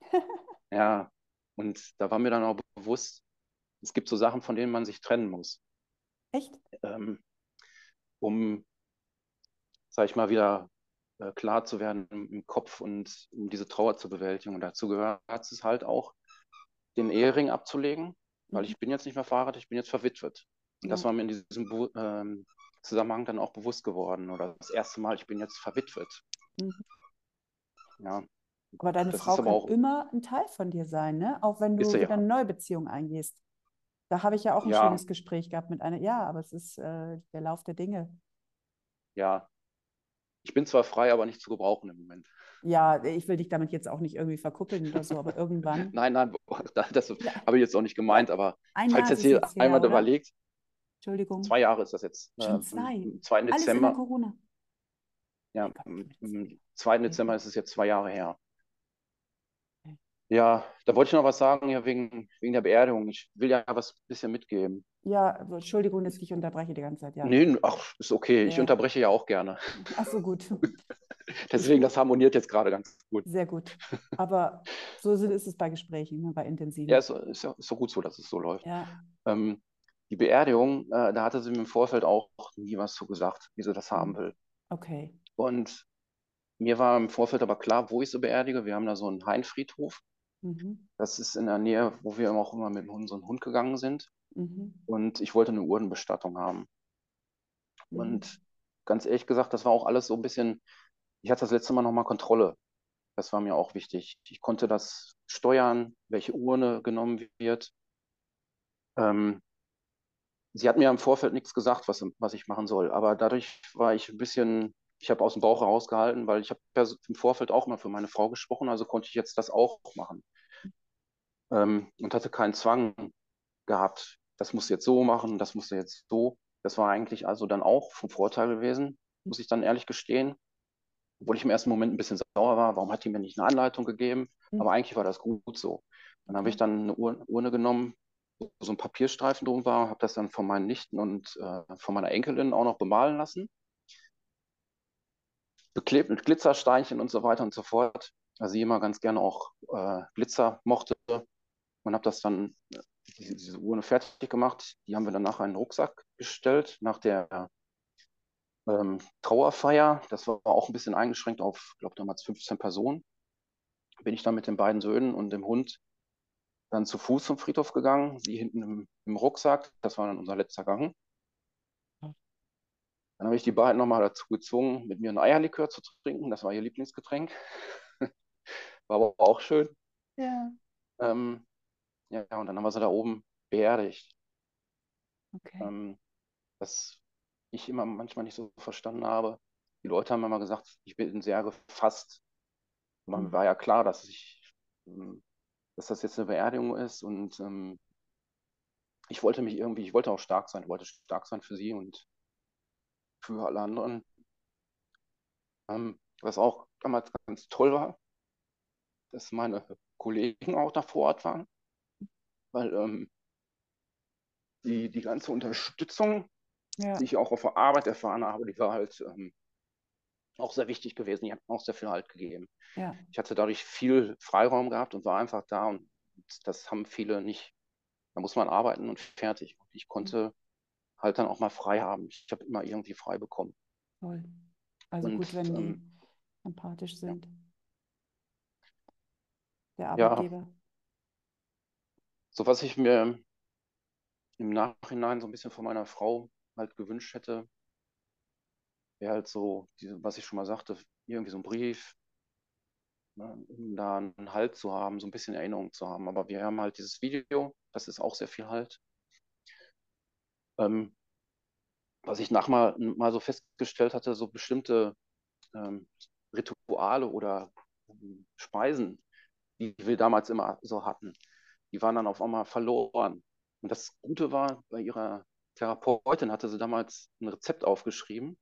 Speaker 2: ja, und da war mir dann auch bewusst, es gibt so Sachen, von denen man sich trennen muss.
Speaker 1: Echt?
Speaker 2: Ähm, um, sag ich mal, wieder äh, klar zu werden im, im, Kopf und um diese Trauer zu bewältigen. Und dazu gehört es halt auch, den Ehering abzulegen, mhm. weil ich bin jetzt nicht mehr verheiratet, ich bin jetzt verwitwet. Und ja. das war mir in diesem ähm, Zusammenhang dann auch bewusst geworden. Oder das erste Mal, ich bin jetzt verwitwet. Mhm.
Speaker 1: Ja. Aber deine das Frau kann auch, immer ein Teil von dir sein, ne? Auch wenn du wieder ja. eine neue Beziehung eingehst. Da habe ich ja auch ein ja. schönes Gespräch gehabt mit einer, ja, aber es ist äh, der Lauf der Dinge.
Speaker 2: Ja. Ich bin zwar frei, aber nicht zu gebrauchen im Moment.
Speaker 1: Ja, ich will dich damit jetzt auch nicht irgendwie verkuppeln oder so, aber irgendwann.
Speaker 2: nein, nein, das habe ich jetzt auch nicht gemeint, aber ein falls jetzt hier einmal her, überlegt.
Speaker 1: Entschuldigung.
Speaker 2: Zwei Jahre ist das jetzt.
Speaker 1: Schon äh, zwei.
Speaker 2: Am 2. Dezember.
Speaker 1: Alles Corona.
Speaker 2: Ja, am 2. Dezember ist es jetzt zwei Jahre her. Ja, da wollte ich noch was sagen, ja, wegen, wegen der Beerdigung. Ich will ja was ein bisschen mitgeben.
Speaker 1: Ja, Entschuldigung, dass ich unterbreche die ganze Zeit. Ja.
Speaker 2: Nee, ach, ist okay. Ja. Ich unterbreche ja auch gerne.
Speaker 1: Ach so, gut.
Speaker 2: Deswegen, das harmoniert jetzt gerade ganz gut.
Speaker 1: Sehr gut. Aber so ist es bei Gesprächen, ne, bei intensiven.
Speaker 2: Ja, ist, ist, ist so gut so, dass es so läuft.
Speaker 1: Ja.
Speaker 2: Ähm, die Beerdigung, äh, da hatte sie mir im Vorfeld auch nie was zu gesagt, wie sie das haben will.
Speaker 1: Okay.
Speaker 2: Und mir war im Vorfeld aber klar, wo ich sie beerdige. Wir haben da so einen Hainfriedhof. Mhm. Das ist in der Nähe, wo wir auch immer mit unserem Hund gegangen sind. Mhm. Und ich wollte eine Urnenbestattung haben. Mhm. Und ganz ehrlich gesagt, das war auch alles so ein bisschen, ich hatte das letzte Mal nochmal Kontrolle. Das war mir auch wichtig. Ich konnte das steuern, welche Urne genommen wird. Ähm, sie hat mir im Vorfeld nichts gesagt, was, was ich machen soll. Aber dadurch war ich ein bisschen, ich habe aus dem Bauch herausgehalten, weil ich habe im Vorfeld auch mal für meine Frau gesprochen, also konnte ich jetzt das auch machen. Ähm, und hatte keinen Zwang gehabt, das musst du jetzt so machen, das musst du jetzt so. Das war eigentlich also dann auch vom Vorteil gewesen, muss ich dann ehrlich gestehen. Obwohl ich im ersten Moment ein bisschen sauer war, warum hat die mir nicht eine Anleitung gegeben? Mhm. Aber eigentlich war das gut so. Dann habe ich dann eine Ur Urne genommen, wo so ein Papierstreifen drum war, habe das dann von meinen Nichten und äh, von meiner Enkelin auch noch bemalen lassen. Beklebt mit Glitzersteinchen und so weiter und so fort. Also sie immer ganz gerne auch äh, Glitzer mochte. Und habe das dann, diese, diese Urne fertig gemacht. Die haben wir dann nachher in den Rucksack gestellt, nach der ähm, Trauerfeier. Das war auch ein bisschen eingeschränkt auf, ich glaube damals 15 Personen. Bin ich dann mit den beiden Söhnen und dem Hund dann zu Fuß zum Friedhof gegangen, sie hinten im, im Rucksack. Das war dann unser letzter Gang. Dann habe ich die beiden nochmal dazu gezwungen, mit mir ein Eierlikör zu trinken. Das war ihr Lieblingsgetränk. war aber auch schön.
Speaker 1: Ja.
Speaker 2: Ähm, ja, und dann haben wir sie da oben beerdigt.
Speaker 1: Okay.
Speaker 2: Ähm, was ich immer manchmal nicht so verstanden habe. Die Leute haben immer gesagt, ich bin sehr gefasst. Man mhm. war ja klar, dass ich, ähm, dass das jetzt eine Beerdigung ist und ähm, ich wollte mich irgendwie, ich wollte auch stark sein, ich wollte stark sein für sie und für alle anderen. Ähm, was auch damals ganz toll war, dass meine Kollegen auch da vor Ort waren, weil ähm, die, die ganze Unterstützung, ja. die ich auch auf der Arbeit erfahren habe, die war halt ähm, auch sehr wichtig gewesen. Die hat auch sehr viel Halt gegeben.
Speaker 1: Ja.
Speaker 2: Ich hatte dadurch viel Freiraum gehabt und war einfach da und das haben viele nicht. Da muss man arbeiten und fertig. Und ich konnte. Halt dann auch mal frei haben. Ich habe immer irgendwie frei bekommen.
Speaker 1: Toll. Also und, gut, wenn die ähm, empathisch sind. Ja. Der Arbeitgeber. Ja.
Speaker 2: So was ich mir im Nachhinein so ein bisschen von meiner Frau halt gewünscht hätte, wäre halt so, diese, was ich schon mal sagte, irgendwie so ein Brief, ne, um da einen Halt zu haben, so ein bisschen Erinnerung zu haben. Aber wir haben halt dieses Video, das ist auch sehr viel Halt. Ähm, was ich nachher mal, mal so festgestellt hatte, so bestimmte ähm, Rituale oder ähm, Speisen, die wir damals immer so hatten, die waren dann auf einmal verloren. Und das Gute war, bei ihrer Therapeutin hatte sie damals ein Rezept aufgeschrieben.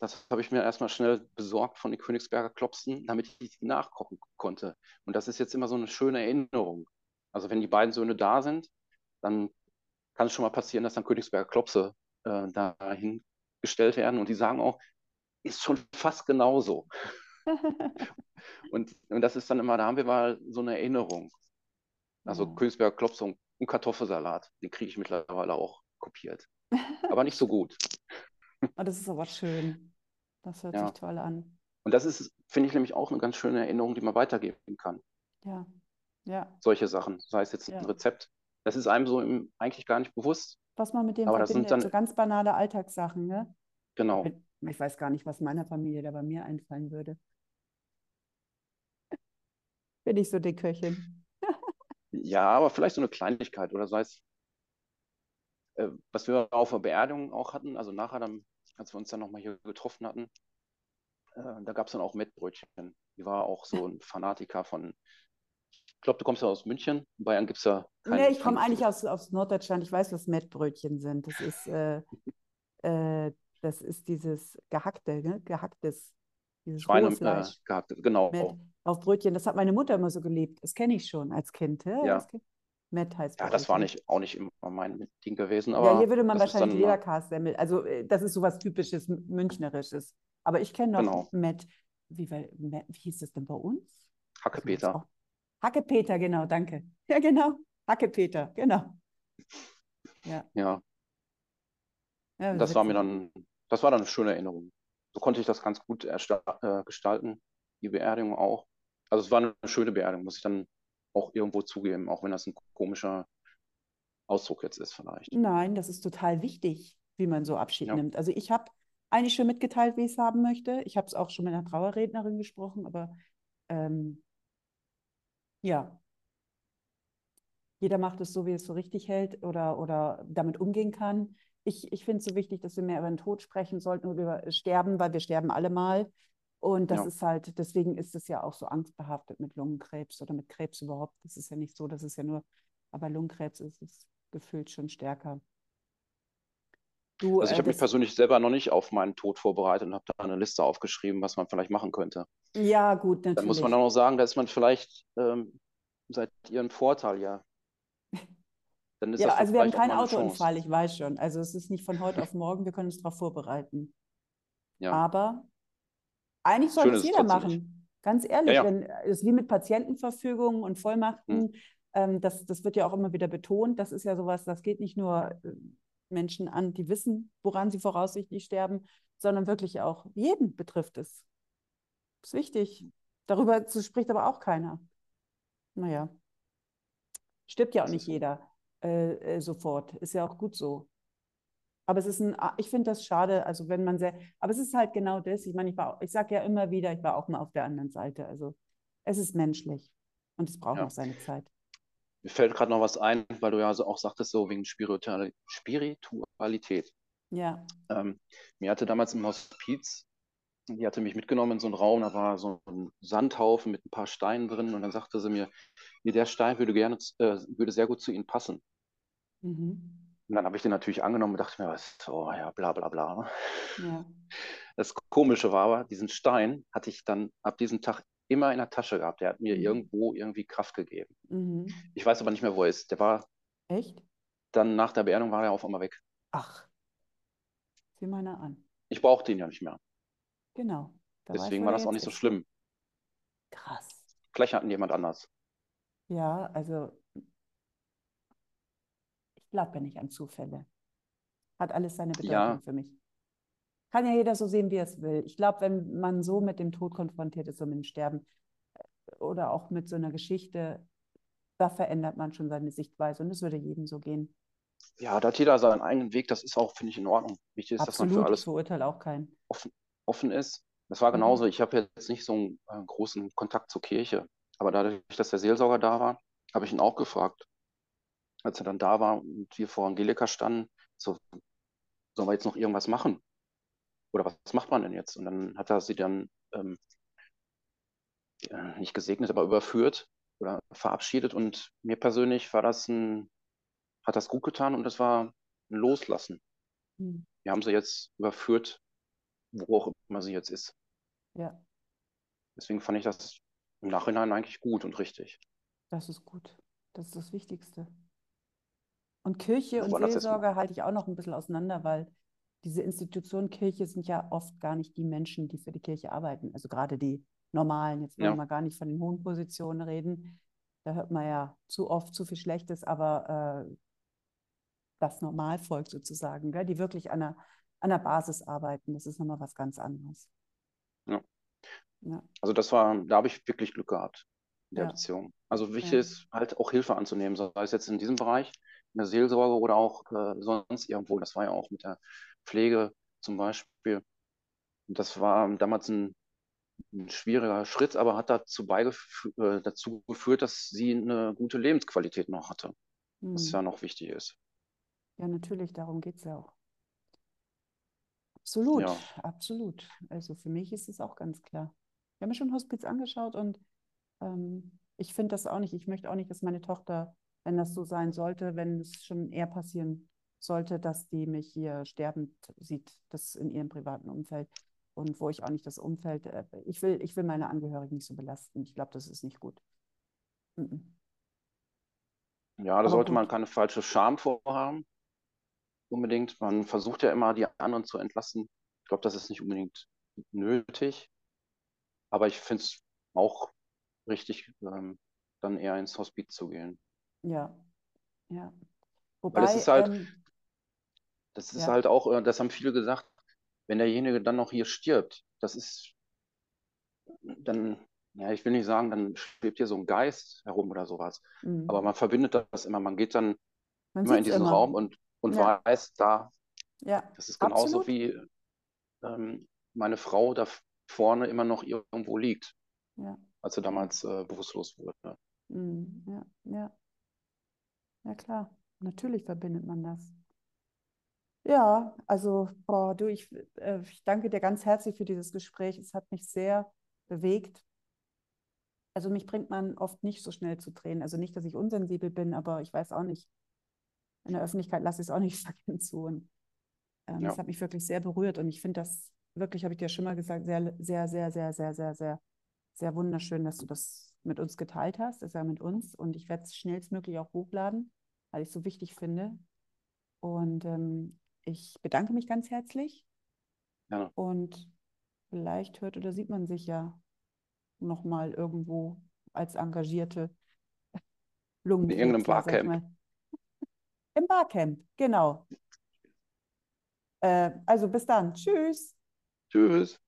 Speaker 2: Das habe ich mir erstmal schnell besorgt von den Königsberger Klopsen, damit ich die nachkochen konnte. Und das ist jetzt immer so eine schöne Erinnerung. Also wenn die beiden Söhne da sind, dann kann es schon mal passieren, dass dann Königsberger Klopse äh, dahin gestellt werden. Und die sagen auch, ist schon fast genauso. und, und das ist dann immer, da haben wir mal so eine Erinnerung. Also mhm. Königsberger Klopse und, und Kartoffelsalat, den kriege ich mittlerweile auch kopiert. Aber nicht so gut.
Speaker 1: Oh, das ist aber schön. Das hört ja. sich toll an.
Speaker 2: Und das ist, finde ich, nämlich auch eine ganz schöne Erinnerung, die man weitergeben kann.
Speaker 1: Ja. Ja.
Speaker 2: Solche Sachen, sei es jetzt ja. ein Rezept. Das ist einem so im, eigentlich gar nicht bewusst.
Speaker 1: Was man mit dem aber verbindet, das sind dann, so ganz banale Alltagssachen, ne?
Speaker 2: Genau.
Speaker 1: Ich weiß gar nicht, was meiner Familie da bei mir einfallen würde. Bin ich so die Köchin.
Speaker 2: ja, aber vielleicht so eine Kleinigkeit oder sei es, äh, was wir auf der Beerdigung auch hatten, also nachher dann, als wir uns dann nochmal hier getroffen hatten, äh, da gab es dann auch Mettbrötchen. Die war auch so ein Fanatiker von, glaube, du kommst ja aus München. In Bayern gibt es ja
Speaker 1: keine. Nee, ich komme eigentlich aus, aus Norddeutschland. Ich weiß, was Mettbrötchen sind. Das ist, äh, äh, das ist dieses gehackte, ne? gehacktes,
Speaker 2: dieses Schweinefleisch. Äh, gehackte, genau.
Speaker 1: Met auf Brötchen. Das hat meine Mutter immer so geliebt. Das kenne ich schon als Kind. Ja.
Speaker 2: ja.
Speaker 1: Met heißt
Speaker 2: Ja, das war nicht, auch nicht immer mein Ding gewesen. Aber
Speaker 1: ja, hier würde man wahrscheinlich Leberkassemmel. Also, äh, das ist sowas typisches Münchnerisches. Aber ich kenne noch genau. Met. Wie, wie hieß das denn bei uns?
Speaker 2: Hackepeter.
Speaker 1: Hackepeter, genau, danke. Ja, genau. Hackepeter, genau.
Speaker 2: Ja. Ja. ja das war mir dann, das war dann eine schöne Erinnerung. So konnte ich das ganz gut äh, gestalten, die Beerdigung auch. Also es war eine schöne Beerdigung, muss ich dann auch irgendwo zugeben, auch wenn das ein komischer Ausdruck jetzt ist vielleicht.
Speaker 1: Nein, das ist total wichtig, wie man so Abschied ja. nimmt. Also ich habe eigentlich schon mitgeteilt, wie ich es haben möchte. Ich habe es auch schon mit einer Trauerrednerin gesprochen, aber ähm, ja, jeder macht es so, wie es so richtig hält oder, oder damit umgehen kann. Ich, ich finde es so wichtig, dass wir mehr über den Tod sprechen sollten oder über Sterben, weil wir sterben alle mal. Und das ja. ist halt, deswegen ist es ja auch so angstbehaftet mit Lungenkrebs oder mit Krebs überhaupt. Das ist ja nicht so, dass es ja nur, aber Lungenkrebs ist es gefühlt schon stärker.
Speaker 2: Du, also ich äh, habe mich persönlich selber noch nicht auf meinen Tod vorbereitet und habe da eine Liste aufgeschrieben, was man vielleicht machen könnte.
Speaker 1: Ja, gut, natürlich.
Speaker 2: Dann muss man auch noch sagen, da ist man vielleicht ähm, seit ihrem Vorteil ja.
Speaker 1: Dann ist ja, also wir haben keinen Autounfall, ich weiß schon. Also es ist nicht von heute auf morgen, wir können uns darauf vorbereiten. Ja. Aber eigentlich sollte es jeder machen. Nicht. Ganz ehrlich, ja, ja. Wenn, es ist wie mit Patientenverfügungen und Vollmachten. Hm. Ähm, das, das wird ja auch immer wieder betont. Das ist ja sowas, das geht nicht nur äh, Menschen an, die wissen, woran sie voraussichtlich sterben, sondern wirklich auch jeden betrifft es. Das ist wichtig. Darüber spricht aber auch keiner. Naja. Stirbt ja auch nicht jeder äh, äh, sofort. Ist ja auch gut so. Aber es ist ein, ah, ich finde das schade, also wenn man sehr, aber es ist halt genau das. Ich meine, ich war, ich sage ja immer wieder, ich war auch mal auf der anderen Seite. Also es ist menschlich und es braucht ja. noch seine Zeit.
Speaker 2: Mir fällt gerade noch was ein, weil du ja auch sagtest, so wegen Spiritualität.
Speaker 1: Ja.
Speaker 2: Ähm, mir hatte damals im Hospiz, die hatte mich mitgenommen in so einen Raum, da war so ein Sandhaufen mit ein paar Steinen drin und dann sagte sie mir, nee, der Stein würde gerne, äh, würde sehr gut zu Ihnen passen. Mhm. Und dann habe ich den natürlich angenommen und dachte mir, was, oh ja, bla bla bla. Ne? Ja. Das Komische war aber, diesen Stein hatte ich dann ab diesem Tag immer in der Tasche gehabt. Der hat mir mhm. irgendwo irgendwie Kraft gegeben. Mhm. Ich weiß aber nicht mehr, wo er ist. Der war.
Speaker 1: Echt?
Speaker 2: Dann nach der Beerdigung war er auf einmal weg.
Speaker 1: Ach. Sieh mal an.
Speaker 2: Ich brauchte ihn ja nicht mehr.
Speaker 1: Genau.
Speaker 2: Da Deswegen war das auch nicht ist. so schlimm.
Speaker 1: Krass.
Speaker 2: Vielleicht hatten jemand anders.
Speaker 1: Ja, also ich glaube ja nicht an Zufälle. Hat alles seine Bedeutung ja. für mich. Kann ja jeder so sehen, wie er es will. Ich glaube, wenn man so mit dem Tod konfrontiert ist, so mit dem Sterben äh, oder auch mit so einer Geschichte, da verändert man schon seine Sichtweise und es würde jedem so gehen.
Speaker 2: Ja, da hat jeder seinen eigenen Weg, das ist auch, finde ich, in Ordnung. Wichtig ist,
Speaker 1: Absolut, dass man für alles verurteile auch keinen.
Speaker 2: Offen, offen ist. Das war mhm. genauso. Mhm. Ich habe jetzt nicht so einen äh, großen Kontakt zur Kirche, aber dadurch, dass der Seelsorger da war, habe ich ihn auch gefragt. Als er dann da war und wir vor Angelika standen, so, sollen wir jetzt noch irgendwas machen? Oder was macht man denn jetzt? Und dann hat er sie dann ähm, nicht gesegnet, aber überführt oder verabschiedet. Und mir persönlich war das ein, hat das gut getan und das war ein Loslassen. Hm. Wir haben sie jetzt überführt, wo auch immer sie jetzt ist.
Speaker 1: Ja.
Speaker 2: Deswegen fand ich das im Nachhinein eigentlich gut und richtig.
Speaker 1: Das ist gut. Das ist das Wichtigste. Und Kirche und Seelsorge halte ich auch noch ein bisschen auseinander, weil diese Institution Kirche sind ja oft gar nicht die Menschen, die für die Kirche arbeiten. Also gerade die normalen, jetzt wollen ja. wir gar nicht von den hohen Positionen reden. Da hört man ja zu oft zu viel Schlechtes, aber äh, das Normalvolk sozusagen, gell, die wirklich an der, an der Basis arbeiten, das ist nochmal was ganz anderes.
Speaker 2: Ja. ja. Also das war, da habe ich wirklich Glück gehabt in der ja. Beziehung. Also wichtig ist halt auch Hilfe anzunehmen, sei es jetzt in diesem Bereich, in der Seelsorge oder auch äh, sonst irgendwo. Das war ja auch mit der Pflege zum Beispiel. Und das war damals ein, ein schwieriger Schritt, aber hat dazu, äh, dazu geführt, dass sie eine gute Lebensqualität noch hatte, hm. was ja noch wichtig ist.
Speaker 1: Ja, natürlich, darum geht es ja auch. Absolut, ja. absolut. Also für mich ist es auch ganz klar. Ich habe mir schon Hospiz angeschaut und ähm, ich finde das auch nicht. Ich möchte auch nicht, dass meine Tochter, wenn das so sein sollte, wenn es schon eher passieren sollte, dass die mich hier sterbend sieht, das in ihrem privaten Umfeld und wo ich auch nicht das Umfeld, äh, ich will, ich will meine Angehörigen nicht so belasten. Ich glaube, das ist nicht gut.
Speaker 2: Mhm. Ja, da sollte gut. man keine falsche Scham vorhaben. Unbedingt. Man versucht ja immer, die anderen zu entlassen. Ich glaube, das ist nicht unbedingt nötig. Aber ich finde es auch richtig, ähm, dann eher ins Hospiz zu gehen.
Speaker 1: Ja, ja.
Speaker 2: Wobei, Weil das ist halt, ähm, das ist ja. halt auch, äh, das haben viele gesagt, wenn derjenige dann noch hier stirbt, das ist dann, ja, ich will nicht sagen, dann schwebt hier so ein Geist herum oder sowas. Mhm. Aber man verbindet das immer. Man geht dann man immer in diesen immer. Raum und, und ja. weiß, da,
Speaker 1: ja.
Speaker 2: das ist genauso Absolut. wie ähm, meine Frau da vorne immer noch irgendwo liegt.
Speaker 1: Ja.
Speaker 2: als er damals äh, bewusstlos wurde.
Speaker 1: Mhm. Ja, ja. Ja, klar. Natürlich verbindet man das. Ja, also, boah, du, ich, äh, ich danke dir ganz herzlich für dieses Gespräch. Es hat mich sehr bewegt. Also mich bringt man oft nicht so schnell zu Tränen. Also nicht, dass ich unsensibel bin, aber ich weiß auch nicht. In der Öffentlichkeit lasse ich es auch nicht sagen zu. Und ähm, ja. das hat mich wirklich sehr berührt. Und ich finde das wirklich, habe ich dir schon mal gesagt, sehr, sehr, sehr, sehr, sehr, sehr, sehr, sehr wunderschön, dass du das mit uns geteilt hast. Das ist ja mit uns. Und ich werde es schnellstmöglich auch hochladen, weil ich es so wichtig finde. Und ähm, ich bedanke mich ganz herzlich. Ja. Und vielleicht hört oder sieht man sich ja nochmal irgendwo als engagierte
Speaker 2: Lungen. In irgendeinem Barcamp.
Speaker 1: Im Barcamp, genau. Äh, also bis dann. Tschüss.
Speaker 2: Tschüss.